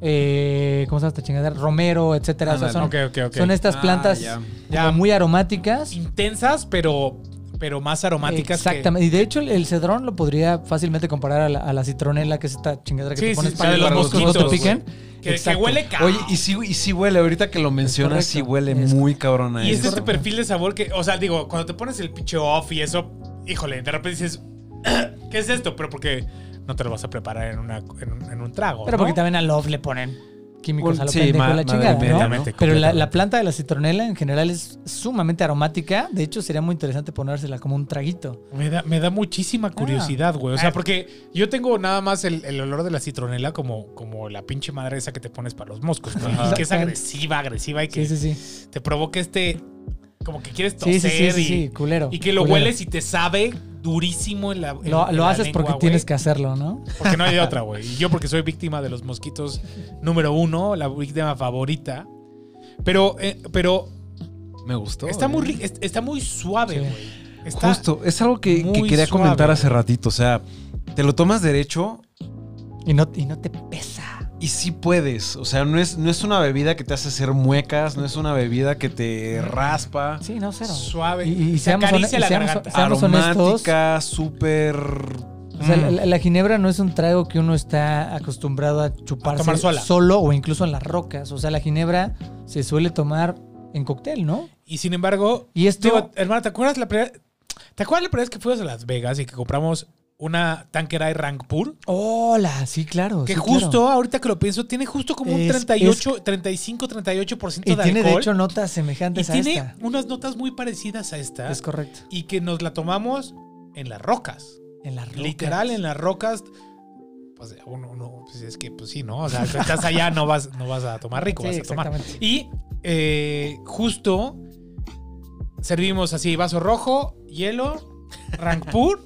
eh, ¿cómo se llama esta chingadera? Romero, etcétera. O sea, son,
Ok, ok, ok.
son estas
Ah,
plantas
ya.
Ya.
como muy aromáticas.
Intensas, pero, pero más aromáticas. que-
Exactamente. Y de hecho, el, el cedrón lo podría fácilmente comparar a la, a la citronela, que es esta chingadera que
Sí,
te pones
sí,
para
los
no te
mosquitos,
piquen.
Que, que huele ca-
Oye, y sí, y sí huele, ahorita que lo mencionas, sí huele
Es-
muy cabrón a
Y es
eso.
este perfil de sabor que, o sea, digo, cuando te pones el pinche off y eso, híjole, de repente dices, ¿qué es esto? Pero porque no te lo vas a preparar en, una, en, un, en un trago.
Pero
¿no?
porque también a Love le ponen químicos a lo
sí,
pendejo
ma-
la chingada, ¿no? Pero la, planta de la citronela en general es sumamente aromática. De hecho, sería muy interesante ponérsela como un traguito.
Me da, me da muchísima curiosidad, güey. O sea,
Ah.
porque yo tengo nada más el, el olor de la citronela como, como la pinche madre esa que te pones para los moscos, güey. Que es agresiva, agresiva y que
Sí, sí, sí.
te provoca este. Como que quieres toser
Sí, sí, sí,
y,
sí, culero.
y que lo
culero.
hueles y te sabe durísimo en la. en-
Lo,
en
lo
la
haces
lengua,
porque tienes que hacerlo, ¿no?
Porque no hay de otra, güey. Y yo porque soy víctima de los mosquitos número uno, la víctima favorita. Pero, eh, pero
Me gustó.
está
eh.
muy está muy suave,
Sí.
güey. Está-
Justo, es algo que, quería
suave,
comentar hace ratito. O sea, te lo tomas derecho
Y no, y no te pesa.
Y sí puedes. O sea, no es, no es una bebida que te hace hacer muecas, no es una bebida que te raspa.
Sí, no, cero.
suave.
Y, y
Se
seamos,
acaricia la
y seamos-
garganta.
seamos.
Aromática, súper.
O sea,
Mm.
la, la ginebra no es un trago que uno está acostumbrado a chuparse
tomar sola.
solo o incluso en las rocas. O sea, la ginebra se suele tomar en cóctel, ¿no?
Y sin embargo,
Y esto...
digo, hermano, ¿te acuerdas la primera, ¿te acuerdas la primera vez que fuimos a Las Vegas y que compramos una tanquera de Rangpur?
Hola, sí, claro.
Que
sí,
justo,
claro.
ahorita que lo pienso, tiene justo como un
Es-
38, 35, 38%
Y
de
tiene de
alcohol.
hecho notas
y
semejantes a
tiene
esta.
unas notas muy parecidas a esta.
Es correcto.
y que nos la tomamos en las rocas.
En las rocas.
Literal, en las rocas. Pues uno, uno, pues es que, pues sí, ¿no? O sea, si estás allá, no vas, no vas a tomar rico,
Sí,
vas a tomar.
exactamente.
Y eh, justo servimos así, vaso rojo, hielo, Rangpur.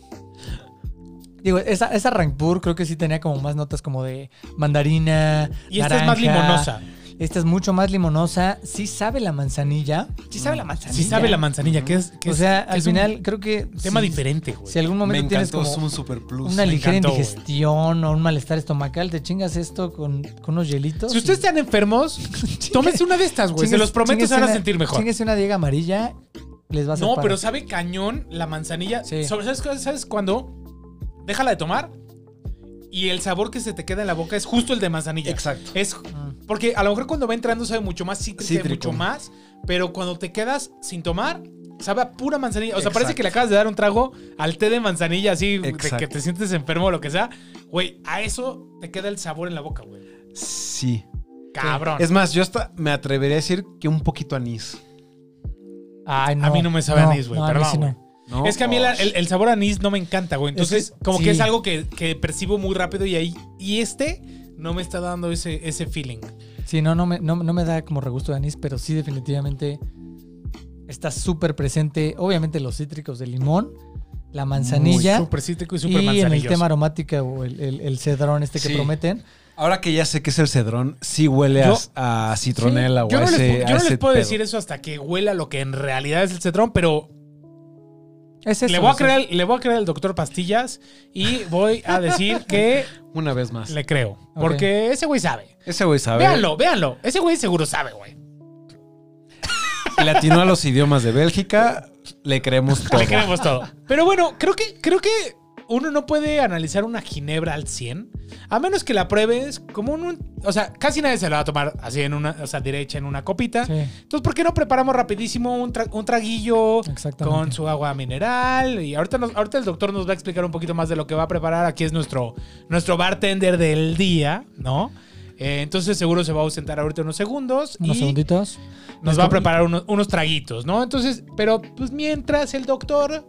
Digo, esa, esa Rangpur creo que sí tenía como más notas como de mandarina.
Y esta es más limonosa.
Esta es mucho más limonosa. Sí sabe la manzanilla. Sí sabe la manzanilla.
Sí sabe la manzanilla, que es. Que
O sea, al
es un
final creo que.
tema
si-
diferente, güey.
Si algún
Me
momento tienes
encantó,
como
un super plus.
una
me
ligera
encantó, güey.
indigestión o un malestar estomacal, te chingas esto con, con unos hielitos.
Si ustedes están enfermos, tómense una de estas, güey. Se los prometo, se van a
una-
sentir mejor.
Chingues una diega amarilla, les va a
No, pero sabe cañón la manzanilla.
Sí.
¿Sabes, ¿Sabes cuándo? Déjala de tomar y el sabor que se te queda en la boca es justo el de manzanilla.
Exacto.
Es
Mm.
porque a lo mejor cuando va entrando sabe mucho más cítrico,
Cítrico.
mucho más, pero cuando te quedas sin tomar sabe a pura manzanilla. O sea, parece que le acabas de dar un trago al té de manzanilla así de que te sientes enfermo o lo que sea. Güey, a eso te queda el sabor en la boca, güey.
Sí.
Cabrón.
Es más, yo hasta me atrevería a decir que un poquito anís.
Ay, no.
A mí no me sabe anís, güey,
No, a
Es que a mí el, el- el sabor a anís no me encanta, güey. Entonces,
Es que-
como
sí.
que es algo que, que percibo muy rápido y ahí. Y este no me está dando ese, ese feeling.
Sí, no, no me, no, no me da como regusto de anís, pero sí definitivamente está súper presente. Obviamente los cítricos de limón, la manzanilla
Súper cítrico y
y
súper
en el
manzanilloso.
tema aromática o el, el- el cedrón este que
Sí.
prometen.
Ahora que ya sé que es el cedrón, sí huele a-
Yo-
a, citronela o
Yo
a
no,
ese
pu- yo
a
no
ese
les puedo
pedo.
decir eso hasta que huela lo que en realidad es el cedrón, pero
Es eso,
le, voy a creer, le voy a creer al doctor Pastillas y voy a decir que
Una vez más.
le creo. Porque ese güey sabe.
Ese güey sabe.
Véanlo, véanlo. Ese güey seguro sabe, güey.
Le atinó a los idiomas de Bélgica. Le creemos todo.
Le creemos todo. Pero bueno, creo que, creo que uno no puede analizar una ginebra al 100, a menos que la pruebes como un... O sea, casi nadie se la va a tomar así en una, o sea, derecha en una copita.
Sí,
Entonces, ¿por qué no preparamos rapidísimo un, tra- un traguillo con su agua mineral? Y ahorita, nos- ahorita el doctor nos va a explicar un poquito más de lo que va a preparar. Aquí es nuestro, nuestro bartender del día, ¿no? Eh, entonces seguro se va a ausentar ahorita unos segundos
Unos
y
segunditos.
nos va a preparar unos, unos traguitos, ¿no? Entonces, pero pues mientras el doctor...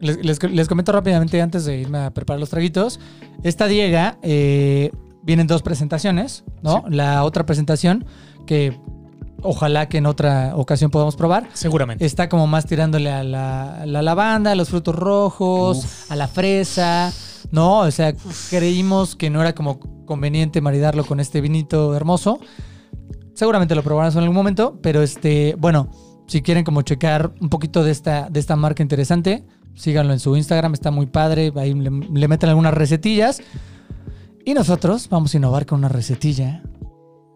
Les, les- les comento rápidamente antes de irme a preparar los traguitos. Esta Diega, eh, vienen dos presentaciones, ¿no? La otra presentación que ojalá que en otra ocasión podamos probar.
Seguramente.
Está como más tirándole a la, la lavanda, a los frutos rojos, a la fresa, ¿no? O sea, creímos que no era como conveniente maridarlo con este vinito hermoso. Seguramente lo probarás en algún momento, pero este, bueno, si quieren como checar un poquito de esta, de esta marca interesante, síganlo en su Instagram, está muy padre, ahí le, le meten algunas recetillas. Y nosotros vamos a innovar con una recetilla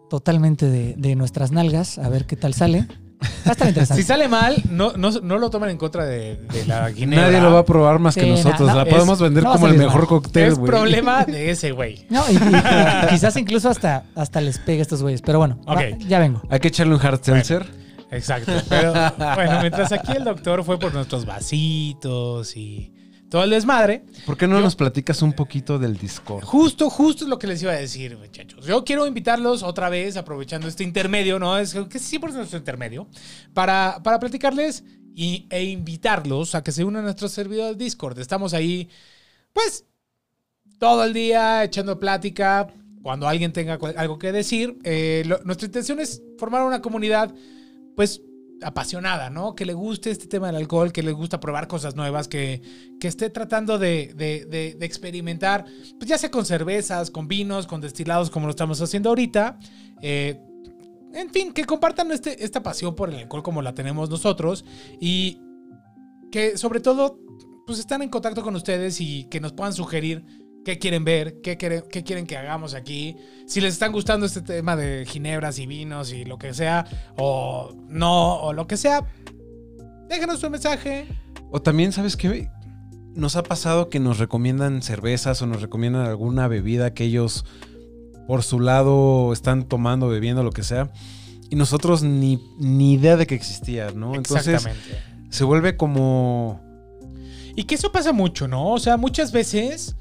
totalmente de, de nuestras nalgas, a ver qué tal sale. Va a estar interesante.
Si sale mal, no, no, no lo tomen en contra de, de la ginebra.
Nadie lo va a probar más que nosotros.
no,
la
es-
podemos vender
no
como el mejor
mal.
cóctel,
Es
güey.
problema de ese güey.
No, y, y- y quizás incluso hasta, hasta les pegue a estos güeyes. Pero bueno, va, ya vengo.
Hay que echarle un hard seltzer.
Exacto. Pero bueno, mientras aquí el doctor fue por nuestros vasitos y todo el desmadre.
¿Por qué no
Yo-
nos platicas un poquito del Discord?
Justo, justo es lo que les iba a decir, muchachos. Yo quiero invitarlos otra vez, aprovechando este intermedio, ¿no? Es que siempre es nuestro intermedio, para, para platicarles y, e invitarlos a que se unan a nuestro servidor de Discord. Estamos ahí, pues, todo el día echando plática. Cuando alguien tenga algo que decir, Eh, lo- nuestra intención es formar una comunidad, pues, apasionada, ¿no? Que le guste este tema del alcohol, que le gusta probar cosas nuevas, que, que esté tratando de, de- de- experimentar, pues ya sea con cervezas, con vinos, con destilados, como lo estamos haciendo ahorita. Eh, en fin, que compartan este, esta pasión por el alcohol como la tenemos nosotros y que sobre todo pues están en contacto con ustedes y que nos puedan sugerir qué quieren ver, qué, quiere- qué quieren que hagamos aquí, si les están gustando este tema de ginebras y vinos y lo que sea, o no, o lo que sea, déjenos su mensaje.
O también, ¿sabes qué? Nos ha pasado que nos recomiendan cervezas o nos recomiendan alguna bebida que ellos por su lado están tomando, bebiendo, lo que sea. Y nosotros ni, ni idea de que existía, ¿no? Entonces se vuelve como...
Y que eso pasa mucho, ¿no? O sea, muchas veces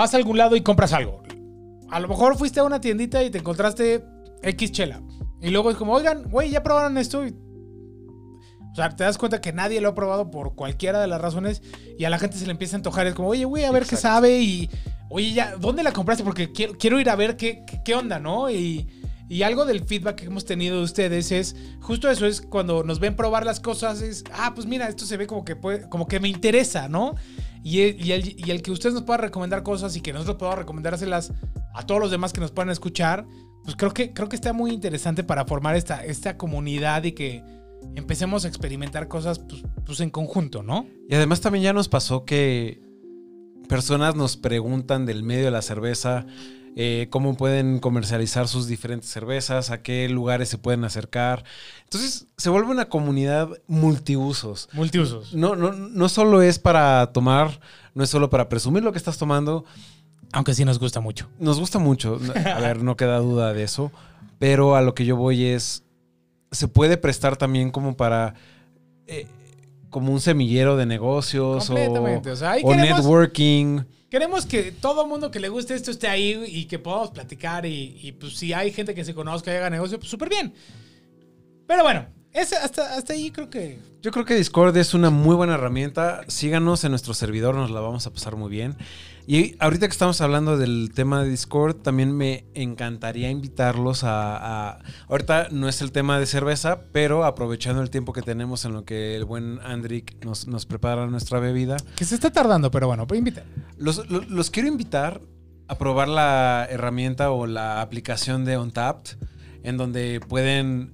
vas a algún lado y compras algo. A lo mejor fuiste a una tiendita y te encontraste X chela. Y luego es como, oigan, güey, ya probaron esto. Y... O sea, te das cuenta que nadie lo ha probado por cualquiera de las razones y a la gente se le empieza a antojar. Es como, oye, güey, a ver qué sabe y, oye, ya, ¿dónde la compraste? Porque quiero, quiero ir a ver qué, qué, qué onda, ¿no? Y, y algo del feedback que hemos tenido de ustedes es justo eso, es cuando nos ven probar las cosas, es, ah, pues mira, esto se ve como que, puede, como que me interesa, ¿no? Y el, que ustedes nos puedan recomendar cosas y que nosotros podamos recomendárselas a todos los demás que nos puedan escuchar, pues creo que, creo que está muy interesante para formar esta, esta comunidad y que empecemos a experimentar cosas pues, pues en conjunto, ¿no?
Y además también ya nos pasó que personas nos preguntan del medio de la cerveza, eh, cómo pueden comercializar sus diferentes cervezas, a qué lugares se pueden acercar. Entonces se vuelve una comunidad multiusos.
Multiusos.
No, no, no solo es para tomar, no es solo para presumir lo que estás tomando.
Aunque sí nos gusta mucho.
Nos gusta mucho. A ver, no queda duda de eso. Pero a lo que yo voy es. Se puede prestar también como para. eh, como un semillero de negocios o.
O sea, ahí
o
queremos,
networking.
Queremos que todo mundo que le guste esto esté ahí y que podamos platicar y, y, pues si hay gente que se conozca y haga negocio, pues súper bien. Pero bueno, ese- hasta, hasta ahí creo que...
Yo creo que Discord es una muy buena herramienta. Síganos en nuestro servidor, nos la vamos a pasar muy bien. Y ahorita que estamos hablando del tema de Discord, también me encantaría invitarlos a, a- Ahorita no es el tema de cerveza, pero aprovechando el tiempo que tenemos en lo que el buen Andrick nos, nos prepara nuestra bebida,
Que se está tardando, pero bueno, pues invita.
los, los- los quiero invitar a probar la herramienta o la aplicación de Untapped, en donde pueden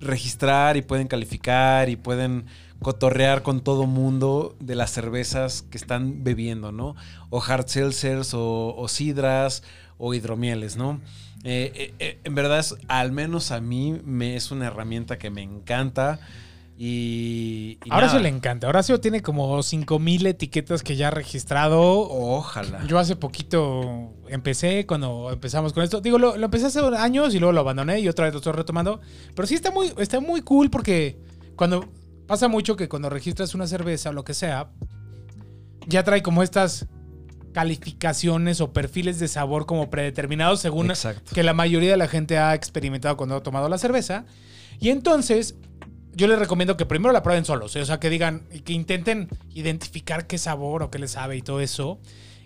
registrar y pueden calificar y pueden cotorrear con todo mundo de las cervezas que están bebiendo, ¿no? O hard seltzers, o, o sidras, o hidromieles, ¿no? Eh, eh, eh, en verdad, es- al menos a mí me es una herramienta que me encanta. Y, y
Horacio
nada,
le encanta. Horacio tiene como 5000 etiquetas que ya ha registrado.
Ojalá.
Yo hace poquito empecé, cuando empezamos con esto. Digo, lo, lo empecé hace años y luego lo abandoné y otra vez lo estoy retomando. Pero sí está muy, está muy cool porque cuando pasa mucho que cuando registras una cerveza o lo que sea, ya trae como estas calificaciones o perfiles de sabor como predeterminados según
Exacto.
que la mayoría de la gente ha experimentado cuando ha tomado la cerveza. Y entonces, yo les recomiendo que primero la prueben solos. ¿eh? O sea, que digan, y que intenten identificar qué sabor o qué les sabe y todo eso.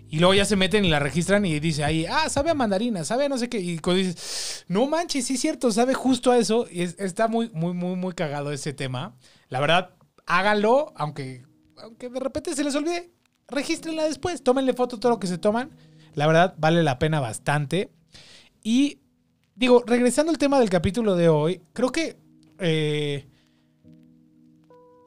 Y luego ya se meten y la registran y dice ahí, ah, sabe a mandarina, sabe a no sé qué. Y cuando dices, no manches, sí es cierto, sabe justo a eso. Y es- está muy, muy, muy, muy cagado ese tema. La verdad, háganlo, aunque, aunque de repente se les olvide, regístrenla después. Tómenle foto todo lo que se toman. La verdad, vale la pena bastante. Y digo, regresando al tema del capítulo de hoy, creo que eh,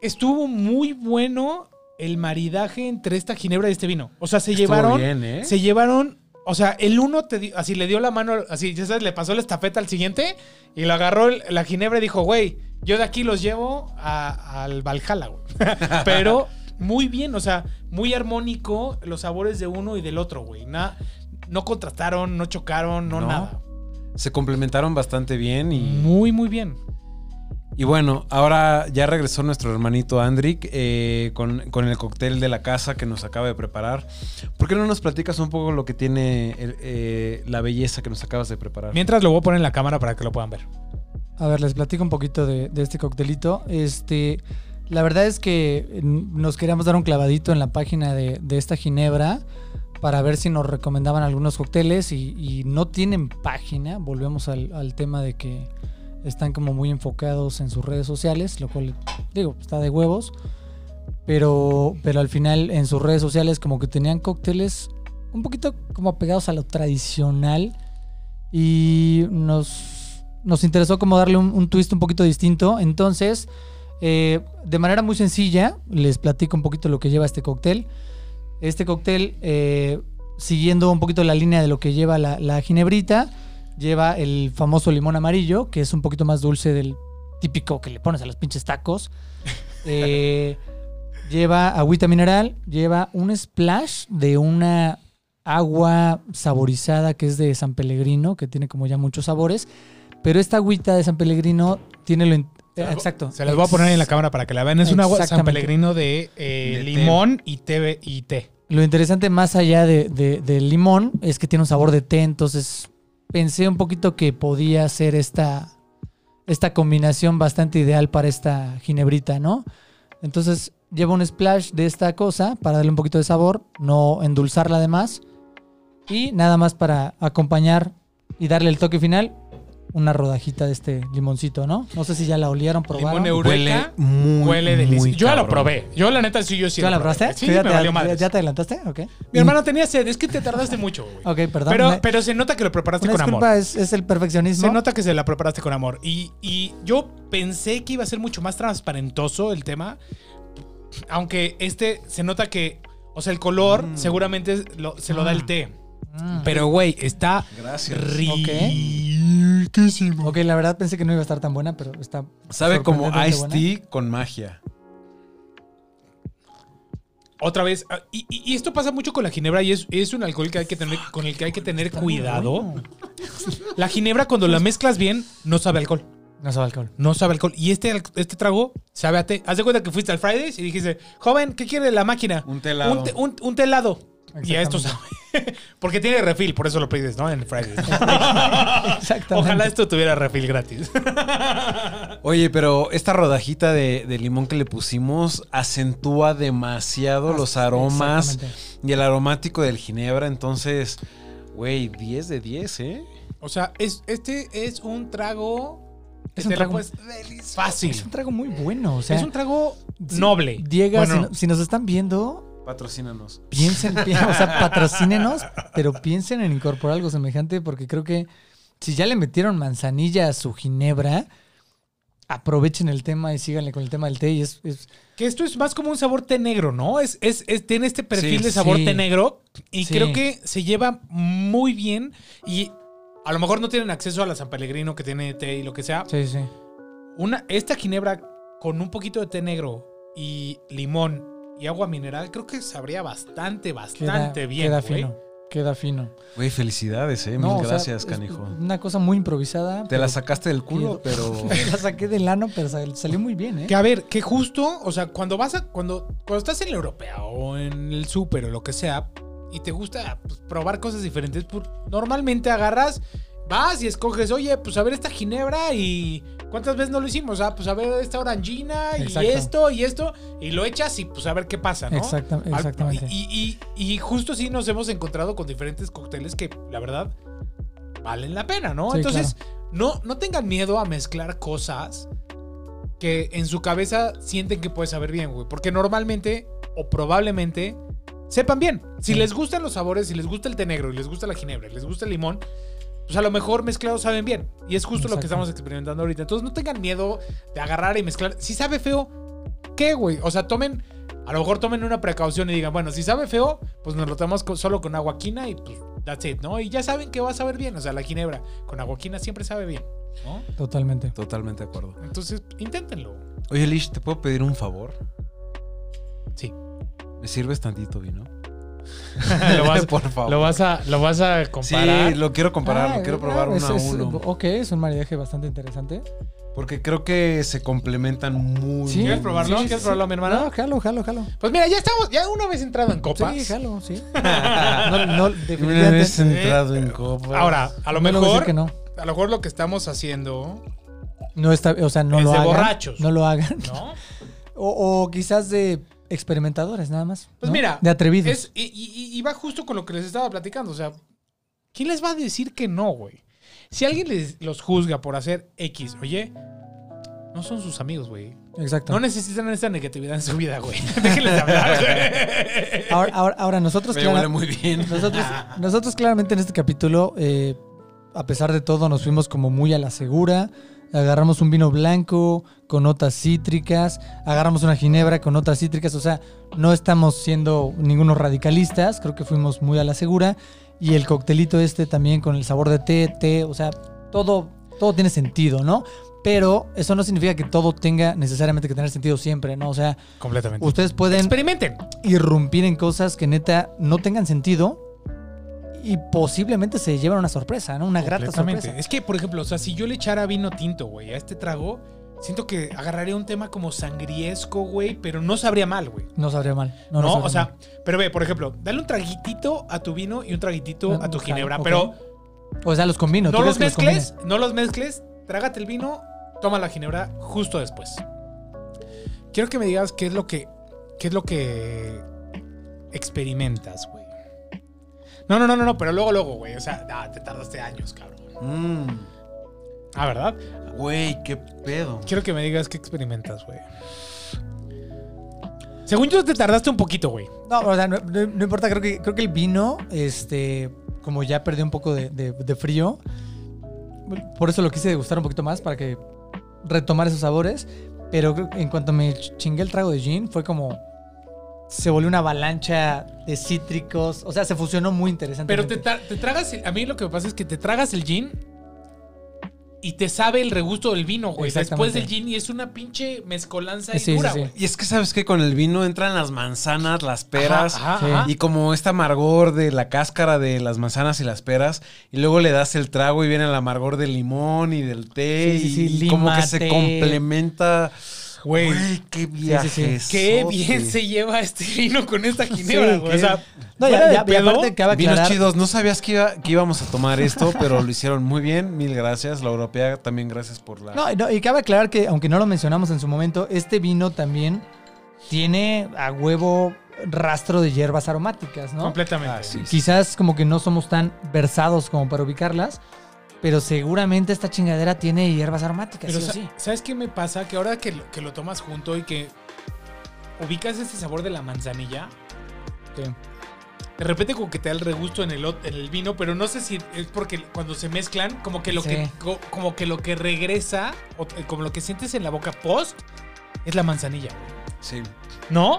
estuvo muy bueno el maridaje entre esta ginebra y este vino. O sea, se
Estuvo
llevaron,
bien, ¿eh?
se llevaron, o sea, el uno te di- así le dio la mano, así, ya sabes, le pasó la estafeta al siguiente y lo agarró el- la ginebra y dijo, güey, yo de aquí los llevo a- al Valhalla, güey. Pero muy bien, o sea, muy armónico los sabores de uno y del otro, güey. Na- no contrastaron, no chocaron, no,
No.
nada.
Se complementaron bastante bien y...
Muy, muy bien.
Y bueno, ahora ya regresó nuestro hermanito Andrick eh, con, con el cóctel de la casa que nos acaba de preparar. ¿Por qué no nos platicas un poco lo que tiene el- eh, la belleza que nos acabas de preparar?
Mientras lo voy a poner en la cámara para que lo puedan ver.
A ver, les platico un poquito de, de este coctelito. Este, la verdad es que nos queríamos dar un clavadito en la página de, de esta ginebra para ver si nos recomendaban algunos cócteles y, y no tienen página. Volvemos al, al tema de que están como muy enfocados en sus redes sociales, lo cual, digo, está de huevos. Pero, pero al final en sus redes sociales como que tenían cócteles un poquito como apegados a lo tradicional y nos, nos interesó como darle un, twist un poquito distinto. Entonces, eh, de manera muy sencilla, les platico un poquito lo que lleva este cóctel. Este cóctel, eh, siguiendo un poquito la línea de lo que lleva la ginebrita, lleva el famoso limón amarillo, que es un poquito más dulce del típico que le pones a los pinches tacos. Eh, lleva agüita mineral, lleva un splash de una agua saborizada que es de San Pellegrino, que tiene como ya muchos sabores. Pero esta agüita de San Pellegrino tiene lo...
las-
Exacto.
Se las voy a poner en la cámara para que la vean. Es un agua San. Pellegrino de, eh,
De té.
limón y té, y té.
Lo interesante más allá de- de- del limón es que tiene un sabor de té, entonces pensé un poquito que podía ser esta, esta combinación bastante ideal para esta ginebrita, ¿no? Entonces lleva un splash de esta cosa para darle un poquito de sabor, no endulzarla de más y nada más para acompañar y darle el toque final, una rodajita de este limoncito, ¿no? No sé si ya la olieron, probaron.
Limón eureka.
Huele muy,
Huele
muy
delicioso. Yo ya lo probé. Yo la neta sí, yo sí
¿Ya la probaste?
Sí,
¿Tú ya,
me
te,
valió
ya-
madres.
ya te adelantaste? Ok.
Mi hermano tenía sed. Es que te tardaste mucho, güey.
Ok, perdón.
Pero, se nota que lo preparaste
una
con amor.
disculpa, es, es el perfeccionismo.
Se nota que se la preparaste con amor. Y, y yo pensé que iba a ser mucho más transparentoso el tema. Aunque este se nota que, o sea, el color seguramente lo- se lo da el té.
Mm.
Pero, güey, está
Gracias.
Riquísimo.
Ok, la verdad pensé que no iba a estar tan buena, pero está.
Sabe como Ice. Tea con magia.
Otra vez, ah, y, y- y esto pasa mucho con la ginebra y es, es un alcohol que hay que tener, con el que hay que tener cuidado. La ginebra cuando la mezclas bien no sabe a alcohol.
No sabe alcohol.
No sabe a alcohol. Y este, este trago sabe a té. Haz de cuenta que fuiste al Fridays y dijiste, joven, ¿qué quiere la máquina?
Un té helado.
Un, helado. Y a esto sabe. Porque tiene refil, por eso lo pides, ¿no? En Fridays.
Exactamente.
Ojalá esto tuviera refil gratis.
Oye, pero esta rodajita de, de limón que le pusimos acentúa demasiado los aromas
Exactamente.
y el aromático del ginebra. Entonces, güey, 10 de 10, ¿eh?
O sea, es, este es un trago.
Es un trago
fácil.
Es un trago muy bueno. O sea,
es un trago noble.
Diego,
Bueno,
si, no- si nos están viendo,
Patrocínanos.
piensen, pi- o sea, patrocínenos, pero piensen en incorporar algo semejante porque creo que si ya le metieron manzanilla a su ginebra, aprovechen el tema y síganle con el tema del té. Y es, es-
Que esto es más como un sabor té negro, ¿no? Es, es, es- tiene este perfil
Sí,
de sabor
sí.
té negro y
Sí.
creo que se lleva muy bien y a lo mejor no tienen acceso a la San Pellegrino que tiene té y lo que sea.
sí, sí.
Una, esta ginebra con un poquito de té negro y limón y agua mineral creo que sabría bastante,
Queda,
bastante bien.
queda
güey.
fino. Queda fino.
Güey, felicidades, eh.
No,
Mil
o sea,
gracias, canijo.
Una cosa muy improvisada.
Te la sacaste del culo, pero.
la saqué del ano, pero sal- salió muy bien, ¿eh?
Que a ver, que justo, o sea, cuando vas a, cuando, cuando estás en la europea o en el súper o lo que sea, y te gusta pues, probar cosas diferentes, pues, normalmente agarras, vas y escoges, oye, pues a ver esta ginebra y ¿cuántas veces no lo hicimos? Ah, pues a ver esta orangina y
Exacto.
esto y esto, y lo echas y pues a ver qué pasa, ¿no? Al-
exactamente.
Y, y- y justo sí nos hemos encontrado con diferentes cócteles que, la verdad, valen la pena, ¿no?
Sí,
Entonces, no, no tengan miedo a mezclar cosas que en su cabeza sienten que puede saber bien, güey. Porque normalmente o probablemente sepan bien. Si
Sí.
les gustan los sabores, si les gusta el té negro, y les gusta la ginebra, y les gusta el limón, pues a lo mejor mezclados saben bien. Y es justo lo que estamos experimentando ahorita. Entonces no tengan miedo de agarrar y mezclar. Si sabe feo, ¿qué, güey? O sea, tomen, a lo mejor tomen una precaución y digan, bueno, si sabe feo, pues nos lo tomamos con- solo con agua quina y pues that's it, ¿no? Y ya saben que va a saber bien. O sea, la ginebra con agua quina siempre sabe bien, ¿no?
Totalmente.
Totalmente de acuerdo.
Entonces, inténtenlo.
Oye, Lish, ¿te puedo pedir un favor?
Sí.
¿Me sirves tantito vino?
lo, vas,
Por favor.
lo vas a, lo vas a comparar.
Sí, lo quiero comparar,
Ah,
lo quiero
ah,
probar
es-
uno a
es-
uno.
Ok, es un maridaje bastante interesante.
Porque creo que se complementan muy
Sí,
¿Quieres probarlo?
bien.
¿Quieres probarlo, mi hermana?
No, jalo, jalo, jalo.
Pues mira, ya estamos, ya una vez entrado en copas.
Sí, jalo, sí. no, no,
Una
definitivamente.
vez entrado en copa.
Ahora, a lo mejor,
decir que no.
a lo mejor lo que estamos haciendo,
No está, o sea, no
Es
lo
de
hagan.
borrachos.
No lo hagan.
¿no?
O, o quizás de experimentadores, nada más.
Pues
¿no?
mira,
De atrevidos.
Es, y, y- y va justo con lo que les estaba platicando. O sea, ¿quién les va a decir que no, güey? Si alguien les, los juzga por hacer X, oye, no son sus amigos, güey.
Exacto.
No necesitan esa negatividad en su vida, güey. Déjenles de hablar, güey.
Ahora, ahora, ahora nosotros,
Me
clara-
huele muy bien.
nosotros, nosotros claramente en este capítulo, eh, a pesar de todo, nos fuimos como muy a la segura. Agarramos un vino blanco con notas cítricas, agarramos una ginebra con notas cítricas, o sea, no estamos siendo ningunos radicalistas, creo que fuimos muy a la segura. Y el coctelito este también con el sabor de té, té, o sea, todo, todo tiene sentido, ¿no? Pero eso no significa que todo tenga necesariamente que tener sentido siempre, ¿no? O sea,
Completamente.
ustedes pueden
Experimenten.
irrumpir en cosas que neta no tengan sentido y posiblemente se llevan una sorpresa, ¿no? Una grata sorpresa.
Es que, por ejemplo, o sea, si yo le echara vino tinto, güey, a este trago, siento que agarraría un tema como sangriesco, güey, pero no sabría mal, güey.
No sabría mal. No,
No,
no
o sea,
mal.
pero ve, por ejemplo, dale un traguitito a tu vino y un traguitito
Ah,
a tu ginebra, pero
O sea, los combino.
no
¿tú
los
crees que los
mezcles, no los mezcles, trágate el vino, toma la ginebra justo después. Quiero que me digas qué es lo que qué es lo que experimentas, güey. No, no, no, no, no, pero luego, luego, güey. O sea, te tardaste años, cabrón.
Mm,
Ah, ¿verdad?
Güey, qué pedo.
Quiero que me digas qué experimentas, güey. Según yo, te tardaste un poquito, güey.
No, o sea, no, no- no importa. Creo que, creo que el vino, este, como ya perdió un poco de, de- de frío, por eso lo quise degustar un poquito más para que retomar esos sabores. Pero en cuanto me ch- chingué el trago de gin, fue como. Se volvió una avalancha de cítricos. O sea, se fusionó muy interesante.
Pero te, tra- te tragas. el- a mí lo que me pasa es que te tragas el gin y te sabe el regusto del vino, güey. Después del gin y es una pinche mezcolanza y
Sí, sí,
dura,
sí.
güey.
Y es que sabes que con el vino entran las manzanas, las peras.
Ajá, ajá,
Sí.
ajá.
Y como este amargor de la cáscara de las manzanas y las peras, y luego le das el trago y viene el amargor del limón y del té,
Sí, sí, sí,
y como que se complementa.
Güey.
Güey, qué viaje.
sí, sí.
Qué bien se lleva este vino con esta ginebra,
Sí,
güey. O sea,
No, ya,
de
ya,
pedo,
aparte
Vinos
aclarar.
chidos, no sabías que, iba- que íbamos a tomar esto, pero lo hicieron muy bien. Mil gracias. La europea también gracias por la.
No, no, y cabe aclarar que, aunque no lo mencionamos en su momento, este vino también tiene a huevo rastro de hierbas aromáticas, ¿no?
completamente.
Ah, sí, sí.
Quizás como que no somos tan versados como para ubicarlas, pero seguramente esta chingadera tiene hierbas aromáticas,
Pero
sí o
sa-
sí.
¿sabes qué me pasa? Que ahora que lo, que lo tomas junto y que ubicas este sabor de la manzanilla, de repente como que te da el regusto en el, en el vino, pero no sé si es porque cuando se mezclan, como que lo,
Sí.
que, co- como que, lo que regresa, o- eh, como lo que sientes en la boca post, es la manzanilla.
Sí.
¿No?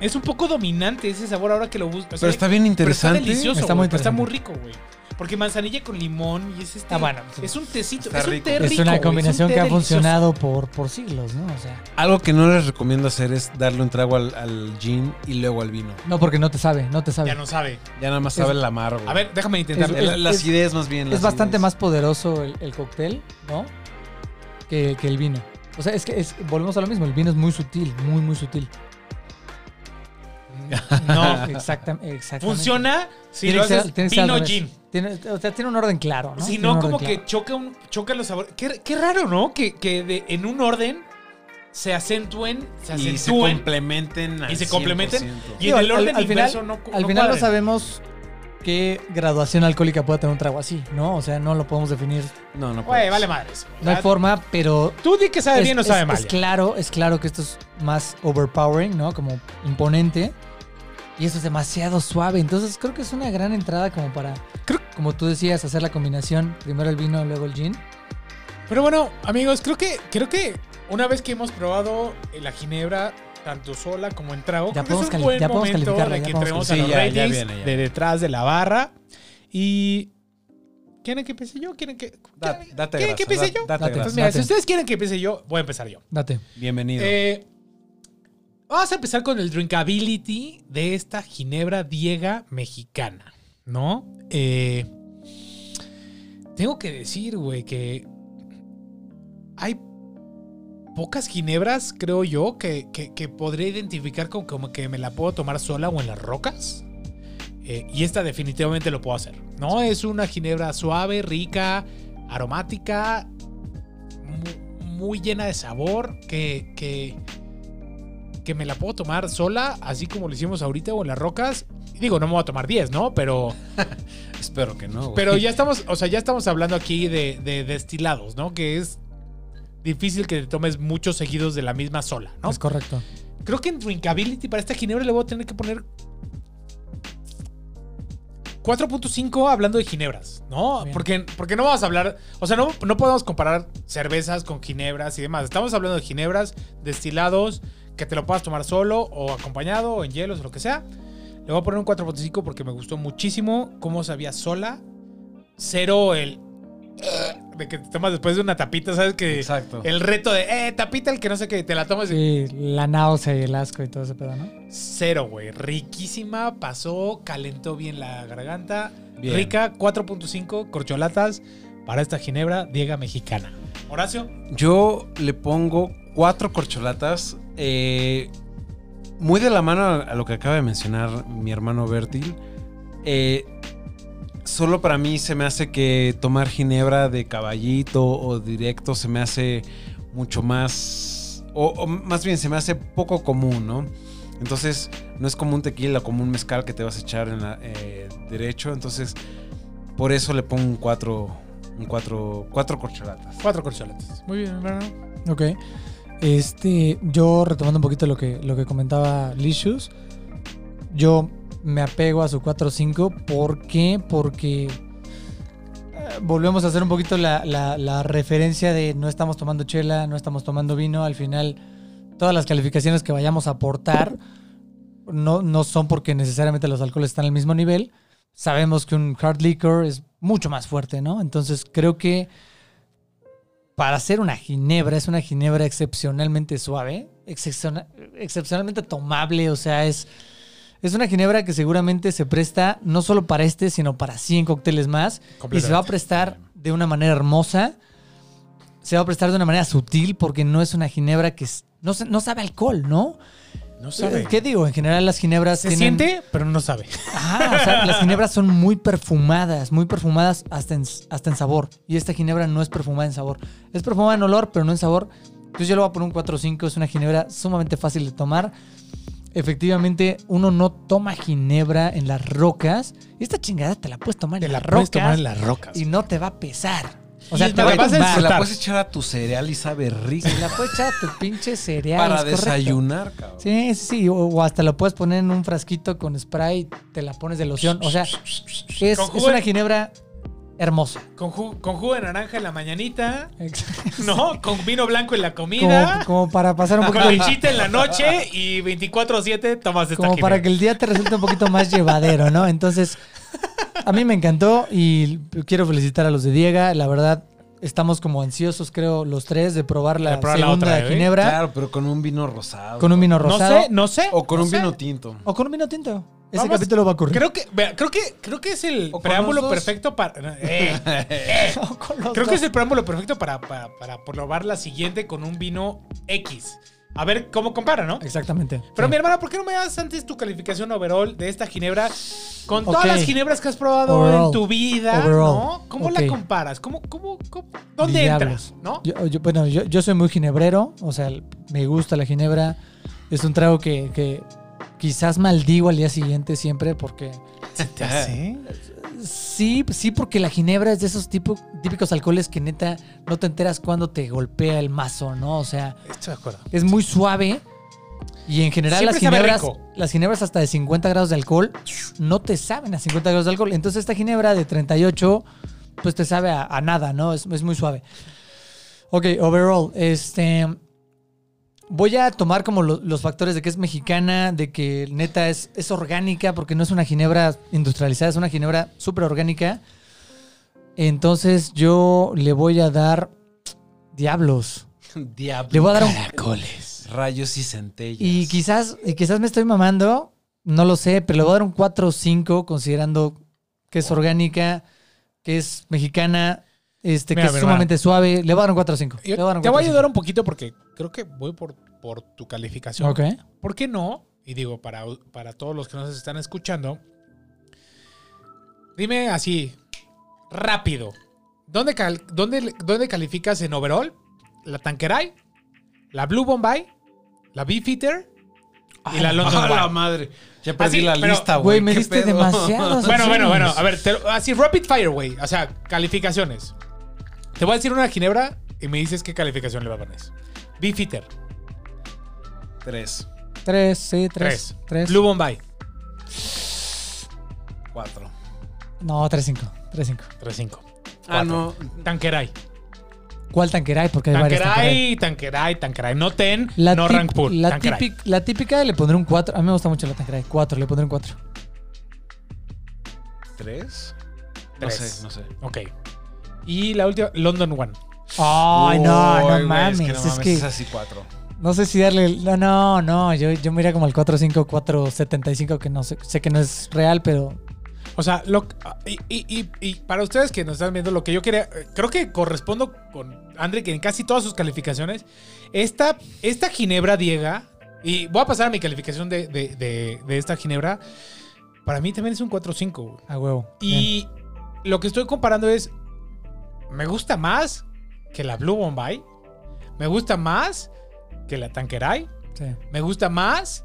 Es un poco dominante ese sabor ahora que lo buscas.
Pero está bien interesante.
Pero está delicioso,
Está
güey,
muy
pero está muy rico, güey. Porque manzanilla con limón y es este.
Ah, bueno.
Es un tecito.
Está
es un
rico.
té
Es una combinación
un té
que ha
delicioso.
funcionado por, por siglos, ¿no? O sea,
Algo que no les recomiendo hacer es darle un trago al, al gin y luego al vino.
no porque no te sabe, no te sabe.
Ya no sabe.
Ya nada más
Es-
sabe el amargo.
A ver, déjame intentarlo.
Es-
La, la
es-
acidez más bien.
es bastante
acidez.
más poderoso el, el cóctel, ¿no? Que, que el vino. O sea, es que es, volvemos a lo mismo, el vino es muy sutil, muy, muy sutil.
No.
Exacta- exactamente.
Funciona si lo haces
ser
vino gin.
Tiene, o sea, tiene un orden claro, ¿no?
Si no, como que
claro.
choca, un, choca los sabores. Qué, qué raro, ¿no? Que, que de- en un orden se acentúen, se
Y se complementen. al
Y se complementen.
100%.
Y en el
al-
orden
al final-
inverso no,
Al final no sabemos qué graduación alcohólica puede tener un trago así, ¿no? O sea, no lo podemos definir.
No, no
Güey, vale madres.
No hay forma, pero
Tú di que sabe
es,
bien o
es-
sabe mal.
es claro, es claro que esto es más overpowering, ¿no? Como imponente. Y eso es demasiado suave. Entonces creo que es una gran entrada como para, como tú decías, hacer la combinación. Primero el vino, luego el gin.
Pero bueno, amigos, creo que, creo que una vez que hemos probado la ginebra, tanto sola como en trago,
Ya
creo que es
podemos
un buen
ya podemos
momento
calificarla,
de
ya
que
podemos
entremos a los
calificarla. Sí, ya- viene,
de detrás de la barra. Y... ¿Quieren que empiece yo? ¿Quieren que,
Da-
quieren-
date
¿quieren que empiece
da-
yo?
Date.
Pues mira,
Date.
si ustedes quieren que empiece yo, voy a empezar yo.
Date.
Bienvenido.
Eh, vamos a empezar con el drinkability de esta ginebra diega mexicana, ¿no? Eh, tengo que decir, güey, que hay pocas ginebras, creo yo, que, que- que podría identificar como, como que me la puedo tomar sola o en las rocas. Eh, y esta definitivamente lo puedo hacer, ¿no? Es una ginebra suave, rica, aromática, mu- muy, llena de sabor, que, que, que me la puedo tomar sola, así como lo hicimos ahorita o en las rocas. Y Digo, no me voy a tomar 10, ¿no? Pero,
Espero que no. güey.
pero ya estamos, o sea, ya estamos hablando aquí de, de destilados, ¿no? Que es difícil que te tomes muchos seguidos de la misma sola, ¿no?
Es correcto.
Creo que en Drinkability para esta ginebra le voy a tener que poner 4.5 hablando de ginebras, ¿no?
Bien.
Porque, porque no vamos a hablar, o sea, no, no podemos comparar cervezas con ginebras y demás. Estamos hablando de ginebras, destilados, que te lo puedas tomar solo o acompañado o en hielos o lo que sea. Le voy a poner un 4.5 porque me gustó muchísimo cómo sabía sola. Cero el... De que te tomas después de una tapita, ¿sabes? Que
Exacto.
el reto de, eh, tapita, el que no sé qué, te la tomas y
Sí, la náusea y el asco y todo ese pedo, ¿no?
Cero, güey. Riquísima, pasó, calentó bien la garganta.
Bien.
Rica, 4.5 corcholatas para esta ginebra diega mexicana. Horacio,
Yo le pongo cuatro corcholatas. Eh, muy de la mano a a lo que acaba de mencionar mi hermano Bertil. Eh, solo para mí se me hace que tomar ginebra de caballito o directo se me hace mucho más. O, o más bien se me hace poco común, ¿no? Entonces, no es como un tequila, como un mezcal que te vas a echar en la, eh, derecho. Entonces, por eso le pongo un cuatro. Un cuatro. Cuatro corcholatas.
cuatro corcholatas. Muy bien, hermano.
Ok. Este, yo retomando un poquito lo que, lo que comentaba Licious, yo me apego a su 4-5. ¿Por qué? Porque eh, volvemos a hacer un poquito la, la- referencia de no estamos tomando chela, no estamos tomando vino. Al final, todas las calificaciones que vayamos a aportar no, no son porque necesariamente los alcoholes están al mismo nivel. Sabemos que un hard liquor es mucho más fuerte, ¿no? Entonces creo que para hacer una ginebra, es una ginebra excepcionalmente suave, excepciona- excepcionalmente tomable, o sea, es, es una ginebra que seguramente se presta no solo para este, sino para 100 cócteles más, y se va a prestar de una manera hermosa, se va a prestar de una manera sutil, porque no es una ginebra que no sabe alcohol, ¿no?
No sabe.
¿Qué digo? En general las ginebras
Se
tienen-
siente, pero no sabe.
Ajá, o sea, las ginebras son muy perfumadas, muy perfumadas hasta en, hasta en sabor. Y esta ginebra no es perfumada en sabor. Es perfumada en olor, pero no en sabor. Entonces yo le voy a poner un 4 o 5. Es una ginebra sumamente fácil de tomar. Efectivamente, uno no toma ginebra en las rocas. Y esta chingada te la puedes tomar
Te
en
la
las
puedes
rocas
tomar en las rocas.
y no te va a pesar. O sea, te
la vas a
la puedes echar a tu cereal y sabe rico.
Se la puedes echar a tu pinche cereal.
para
correcto.
desayunar, cabrón.
Sí, sí, sí. O, o hasta lo puedes poner en un frasquito con spray y te la pones de loción. O sea, es,
Con
una
de-
ginebra hermosa.
Con, ju- con jugo de naranja en la mañanita,
Exacto.
¿no? Con vino blanco en la comida.
como para pasar un
Con
poquito.
lechita en la noche y 24-7 tomas esta
Como para que el día te resulte un poquito más llevadero, ¿no? Entonces, a mí me encantó y quiero felicitar a los de Diega. La verdad, estamos como ansiosos, creo, los tres, de probar la
De probar la
segunda
otra, ¿eh?
ginebra
Claro, pero con un vino rosado.
con un vino
No
rosado.
sé, no sé.
O con
no
un
sé.
vino tinto.
O con un vino tinto. Ese
Vamos-
capítulo va a ocurrir.
Creo que, vea, creo que, creo que es el preámbulo perfecto para. eh, eh. Creo que es el preámbulo perfecto para, para, para probar la siguiente con un vino X. A ver cómo compara, ¿no?
Exactamente.
Pero
sí.
mi hermana, ¿por qué no me das antes tu calificación overall de esta ginebra con todas las ginebras que has probado
Overall.
en tu vida?
Overall.
¿no? ¿Cómo la comparas? ¿Cómo, cómo, cómo- dónde
Diablos.
entras? ¿no?
Yo, yo- bueno, yo, yo soy muy ginebrero, o sea, me gusta la ginebra. Es un trago que, que quizás maldigo al día siguiente siempre porque...
¿Te hace?
Sí, sí, porque la ginebra es de esos tipo- típicos alcoholes que neta no te enteras cuando te golpea el mazo, ¿no? O sea,
Estoy de acuerdo.
es muy suave. Y en general
Siempre
las ginebras, las ginebras hasta de 50 grados de alcohol no te saben a 50 grados de alcohol. Entonces esta ginebra de 38 pues te sabe a, a nada, ¿no? Es, es muy suave. Ok, overall, este... Voy a tomar como lo- los factores de que es mexicana, de que neta es, es orgánica, porque no es una ginebra industrializada, es una ginebra súper orgánica. Entonces yo le voy a dar... Diablos.
Diablo.
Le voy a dar un...
Caracoles.
Rayos y centellas.
Y quizás, y quizás me estoy mamando, no lo sé, pero le voy a dar un 4 o 5 considerando que es orgánica, que es mexicana, este,
Mira,
que es
hermana.
sumamente suave. Le voy a dar un 4 o 5.
Yo te voy a ayudar un poquito porque creo que voy por, por tu calificación.
Ok.
¿Por qué no? Y digo, para, para todos los que nos están escuchando, dime así, rápido. ¿Dónde, cal- dónde, dónde calificas en overall? ¿La Tanqueray? ¿La Blue Bombay? ¿La Beefeater? Y la London
¡A la madre! Ya perdí
Así,
la
pero-
lista,
Güey,
güey.
me
¿Qué
diste demasiados.
Bueno, bueno, bueno. A ver, te- así rapid fire, güey. O sea, calificaciones. Te voy a decir una ginebra y me dices qué calificación le va a poner. Beefeater,
Tres,
3, sí, 3.
3.
3.
Blue Bombay,
cuatro.
No, 3, 5. 3, 5.
3-5.
Ah, no.
Tanqueray.
¿Cuál tanqueray? Porque hay varias tanqueray.
Tanqueray, Tanqueray, Tanqueray. No ten,
La,
no rank pool.
la,
Tanqueray.
típica, la típica le pondré un 4. A mí me gusta mucho la tanqueray. 4, le pondré un 4.
¿Tres? No
Tres.
sé, no sé.
Ok. Y la última, London One.
Ay, no, no mames.
Es que, no
es
mames,
que
es así cuatro.
no sé si darle. No, no, no. Yo, yo me iría como al 4-5, 4-75, que no sé, sé que no es real, pero.
O sea, lo, y, y- y- y para ustedes que nos están viendo, lo que yo quería, creo que correspondo con André, que en casi todas sus calificaciones, esta, esta Ginebra Diega, y voy a pasar a mi calificación de, de- de- de esta Ginebra, para mí también es un 4-5. güey.
A huevo. Bien.
Y lo que estoy comparando es, me gusta más que la Blue Bombay, me gusta más que la Tanqueray,
Sí.
me gusta más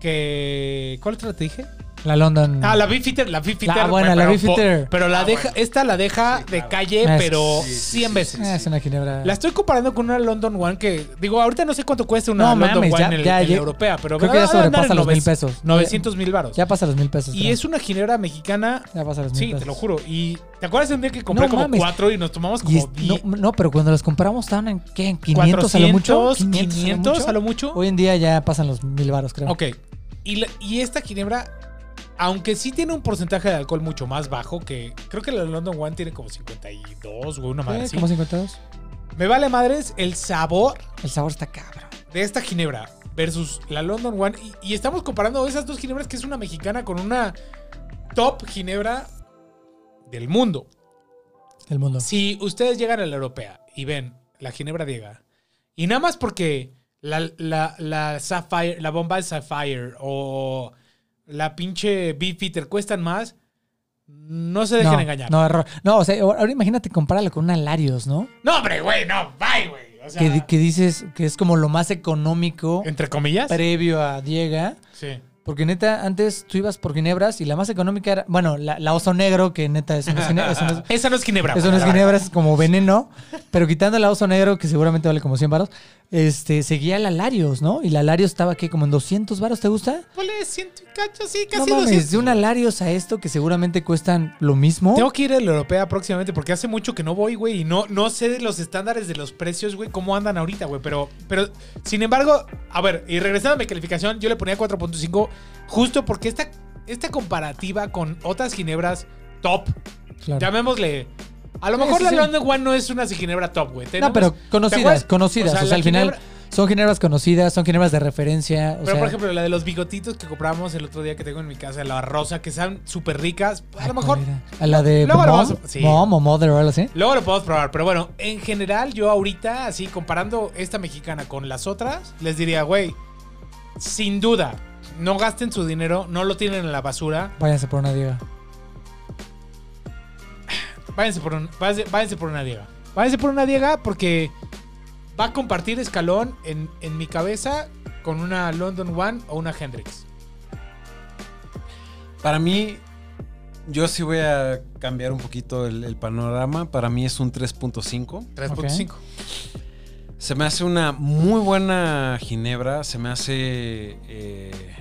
que... ¿Cuál otra te dije?
La London.
Ah, la Beefeater, la Beefeater.
La buena, la
pero-
Beefeater.
Pero la
Ah,
deja,
bueno.
esta la deja
Sí,
de
claro.
calle,
Es-
pero
sí, sí,
100
sí,
veces.
Ah, es una ginebra.
La estoy comparando con una London One que, digo, ahorita no sé cuánto cuesta una
No
London
mames,
One
ya-
en, el-
ya
en la europea, pero
Creo que ya
va a andar
sobrepasa
en
los mil
900
pesos.
900 mil baros.
Ya pasa los mil pesos.
Y
creo.
es una ginebra mexicana.
Ya pasa los mil
Sí,
pesos.
te lo juro. Y ¿te acuerdas de un día que compré
No
como
mames.
cuatro y nos tomamos
Y
como
es-
10,
no, no, pero cuando los compramos estaban en ¿qué? ¿En 500 a lo mucho?
400, 500 a lo mucho.
Hoy en día ya pasan los mil baros, creo.
Ok. Y, la- y esta ginebra, aunque sí tiene un porcentaje de alcohol mucho más bajo, que creo que la London One tiene como 52 o una madre
Eh,
así.
como 52.
Me vale madres el sabor
El sabor está cabrón.
de esta ginebra versus la London One. Y, y estamos comparando esas dos ginebras, que es una mexicana con una top ginebra del mundo.
El mundo.
Si ustedes llegan a la europea y ven la ginebra Diega, y nada más porque la, la, la Sapphire, la bomba de Sapphire o la pinche Beefeater cuestan más, no se dejen
no,
engañar.
No, error. No, o sea, ahora imagínate compararla con una Larios, ¿no?
No, hombre, güey, no, bye, güey. O sea,
que, que dices que es como lo más económico
entre comillas.
previo a Diega.
Sí.
Porque neta, antes tú ibas por ginebras y la más económica era, bueno, la, la oso negro, que neta, eso no es, gine- eso no es-
Esa no es ginebra.
eso no es
la
ginebra, es como veneno. Pero quitando el oso negro, que seguramente vale como 100 varos, este, seguía la Larios, ¿no? Y la Larios estaba, ¿qué? ¿Como en 200 varos? ¿Te gusta?
Ponle ciento y cacho, sí,
No
casi
mames,
200.
de una Larios a esto que seguramente cuestan lo mismo.
Tengo que ir a la europea próximamente porque hace mucho que no voy, güey, y no, no sé de los estándares de los precios, güey, cómo andan ahorita, güey. Pero, pero, sin embargo, a ver, y regresando a mi calificación, yo le ponía 4.5 justo porque esta, esta comparativa con otras ginebras top,
Claro.
llamémosle. A lo
Sí,
mejor
sí,
la
sí.
London One no es una ginebra top, güey.
No, pero
¿te
conocidas, conocidas. O sea,
la
al final son ginebras conocidas, son ginebras de referencia. O
Pero,
sea,
por ejemplo, la de los bigotitos que compramos el otro día que tengo en mi casa, la rosa, que están súper ricas. A
ay,
lo mejor.
A la de
Luego lo vamos.
Mom o Mother o algo así.
Luego lo podemos probar, pero bueno, en general yo ahorita, así comparando esta mexicana con las otras, les diría, güey, sin duda, no gasten su dinero, no lo tienen en la basura,
Váyanse por una diga.
váyanse por, un- váyanse, váyanse por una diega. Váyanse por una diega porque va a compartir escalón en, en mi cabeza con una London One o una Hendrix.
Para mí, yo sí voy a cambiar un poquito el, el panorama. Para mí es un 3.5.
3.5.
Se me hace una muy buena ginebra. Se me hace eh,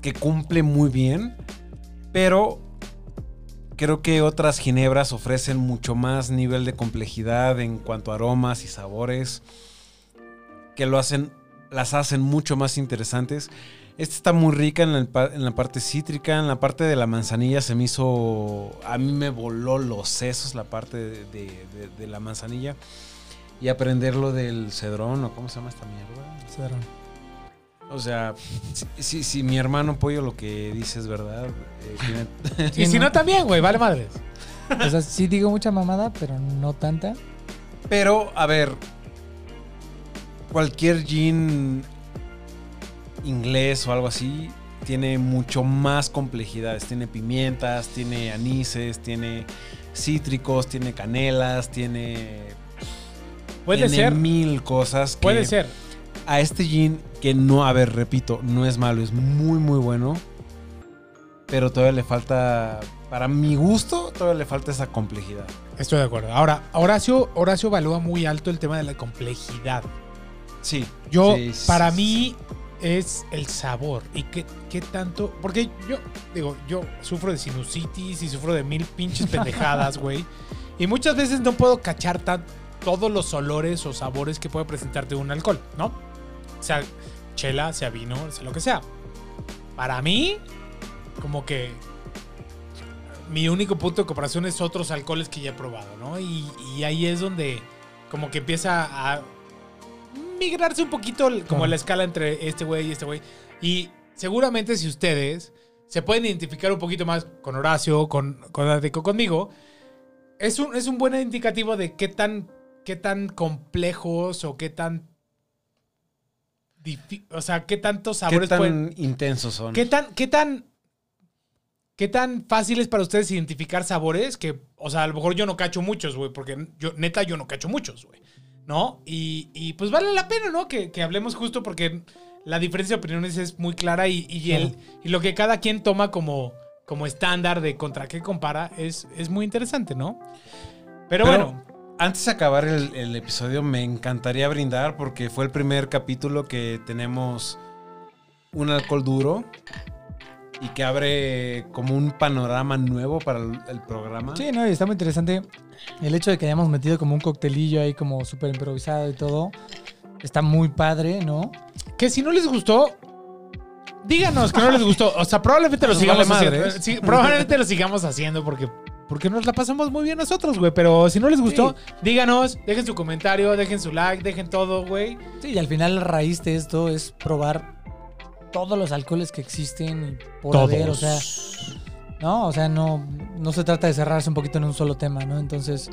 que cumple muy bien. Pero creo que otras ginebras ofrecen mucho más nivel de complejidad en cuanto a aromas y sabores. Que lo hacen, las hacen mucho más interesantes. Esta está muy rica en, el pa- en la parte cítrica, en la parte de la manzanilla se me hizo, a mí me voló los sesos la parte de, de- de- de la manzanilla y aprender lo del cedrón o cómo se llama esta mierda. O sea, si, si- si mi hermano Pollo lo que dice es verdad, eh, tiene-
Y si no, también, güey, vale madres.
O sea, sí digo mucha mamada, pero no tanta.
Pero, a ver, cualquier gin inglés o algo así tiene mucho más complejidades. Tiene pimientas, tiene anises, tiene cítricos, tiene canelas, tiene,
Puede
tiene
ser,
mil cosas. que
puede ser.
A este gin que no, a ver, repito, no es malo, es muy, muy bueno. Pero todavía le falta, para mi gusto, todavía le falta esa complejidad.
Estoy de acuerdo. Ahora, Horacio, Horacio evalúa muy alto el tema de la complejidad.
Sí.
Yo,
sí,
para
sí,
mí, es el sabor. Y qué, qué tanto. Porque yo, digo, yo sufro de sinusitis y sufro de mil pinches pendejadas, güey. Y muchas veces no puedo cachar tan, todos los olores o sabores que puede presentarte un alcohol, ¿no? Sea chela, sea vino, sea lo que sea. Para mí, como que mi único punto de comparación es otros alcoholes que ya he probado, ¿no? Y, y ahí es donde como que empieza a migrarse un poquito como la escala entre este güey y este güey. Y seguramente si ustedes se pueden identificar un poquito más con Horacio, con, con conmigo, es un, es un buen indicativo de qué tan, qué tan complejos o qué tan... O sea, qué tantos
¿Qué
sabores
tan
pueden...
intensos son?
¿Qué tan, qué tan, qué tan fácil es para ustedes identificar sabores? Que, o sea, a lo mejor yo no cacho muchos, güey, porque yo, neta, yo no cacho muchos, güey. ¿No? Y, y, pues vale la pena, ¿no? Que, que hablemos justo porque la diferencia de opiniones es muy clara y, y el, y lo que cada quien toma como, como estándar de contra qué compara es, es muy interesante, ¿no? Pero,
Pero-
bueno,
Antes de acabar el, el episodio, me encantaría brindar porque fue el primer capítulo que tenemos un alcohol duro y que abre como un panorama nuevo para el, el programa.
Sí, no, y está muy interesante el hecho de que hayamos metido como un coctelillo ahí como súper improvisado y todo. Está muy padre, ¿no?
que si no les gustó, díganos que no les gustó. O sea, probablemente lo
Nos
sigamos
vale
haciendo.
madres.
Sí, probablemente lo sigamos haciendo porque, porque nos la pasamos muy bien nosotros, güey. Pero si no les gustó, díganos, dejen su comentario, dejen su like, dejen todo, güey.
Sí, y al final la raíz de esto es probar todos los alcoholes que existen y por haber, o sea, no, o sea, no, no se trata de cerrarse un poquito en un solo tema, ¿no? Entonces,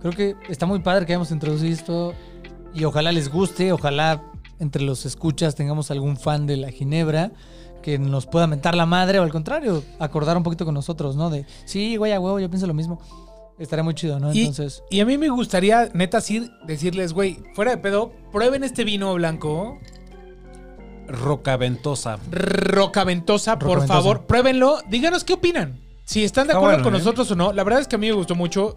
creo que está muy padre que hayamos introducido esto y ojalá les guste, ojalá entre los escuchas tengamos algún fan de la Ginebra que nos pueda mentar la madre o al contrario, acordar un poquito con nosotros, ¿no? De, sí, güey, a huevo, yo pienso lo mismo. Estaría muy chido, ¿no?
Y-
Entonces,
Y a mí me gustaría, neta, sí, decirles, güey, fuera de pedo, prueben este vino blanco.
Rocaventosa.
Rocaventosa, por
Rocaventosa.
favor, pruébenlo. Díganos qué opinan. Si están de acuerdo
bueno,
con
¿eh?
nosotros o no. La verdad es que a mí me gustó mucho.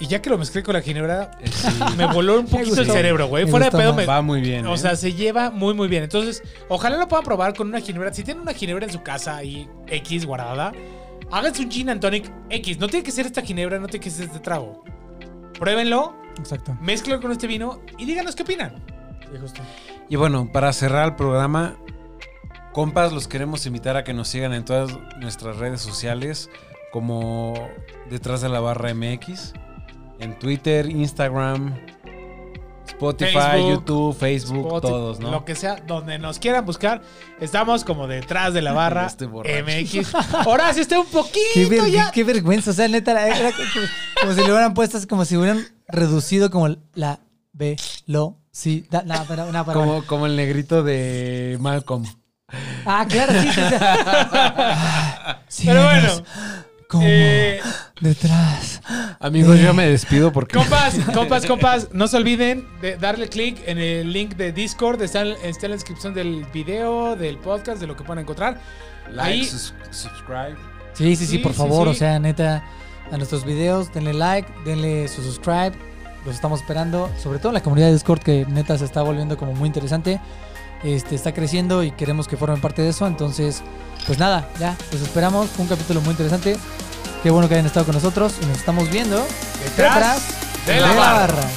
Y ya que lo mezclé con la ginebra,
Eh, sí,
me voló un poquito el cerebro, güey. Fuera de pedo, me,
Va muy bien.
o
¿eh?
sea, se lleva muy, muy bien. Entonces, ojalá lo puedan probar con una ginebra. Si tienen una ginebra en su casa ahí, X guardada, háganse un gin and tonic X. No tiene que ser esta ginebra, no tiene que ser este trago. Pruébenlo,
Exacto.
mezclenlo con este vino y díganos qué opinan.
Sí, justo.
Y bueno, para cerrar el programa, compas, los queremos invitar a que nos sigan en todas nuestras redes sociales, como Detrás de la Barra MX, en Twitter, Instagram, Spotify,
Facebook,
YouTube, Facebook,
Spotify,
todos, ¿no?
Lo que sea, donde nos quieran buscar, estamos como detrás de la barra
Este.
MX. Horacio está un
Qué,
poquito
ver-
ya.
qué vergüenza. O sea, neta, era, como, como si le hubieran puesto, así como si hubieran reducido como la velocidad. No, pero, no, pero
Como, como el negrito de Malcolm.
Ah, claro, sí. sí, sí.
Pero bueno,
como
eh,
detrás.
Amigos, yo me despido porque...
compas, compas, compas, no se olviden de darle clic en el link de Discord. Está en, está en la descripción del video, del podcast, de lo que puedan encontrar.
Like,
Ahí-
sus- subscribe.
Sí, sí, sí,
Sí,
por
sí,
favor.
sí.
O sea, neta, a nuestros videos, denle like, denle su subscribe. Los estamos esperando. Sobre todo en la comunidad de Discord, que neta se está volviendo como muy interesante. Este, está creciendo y queremos que formen parte de eso. Entonces, pues nada, ya, los esperamos. Fue un capítulo muy interesante. Qué bueno que hayan estado con nosotros y nos estamos viendo
Detrás de la barra.
barra.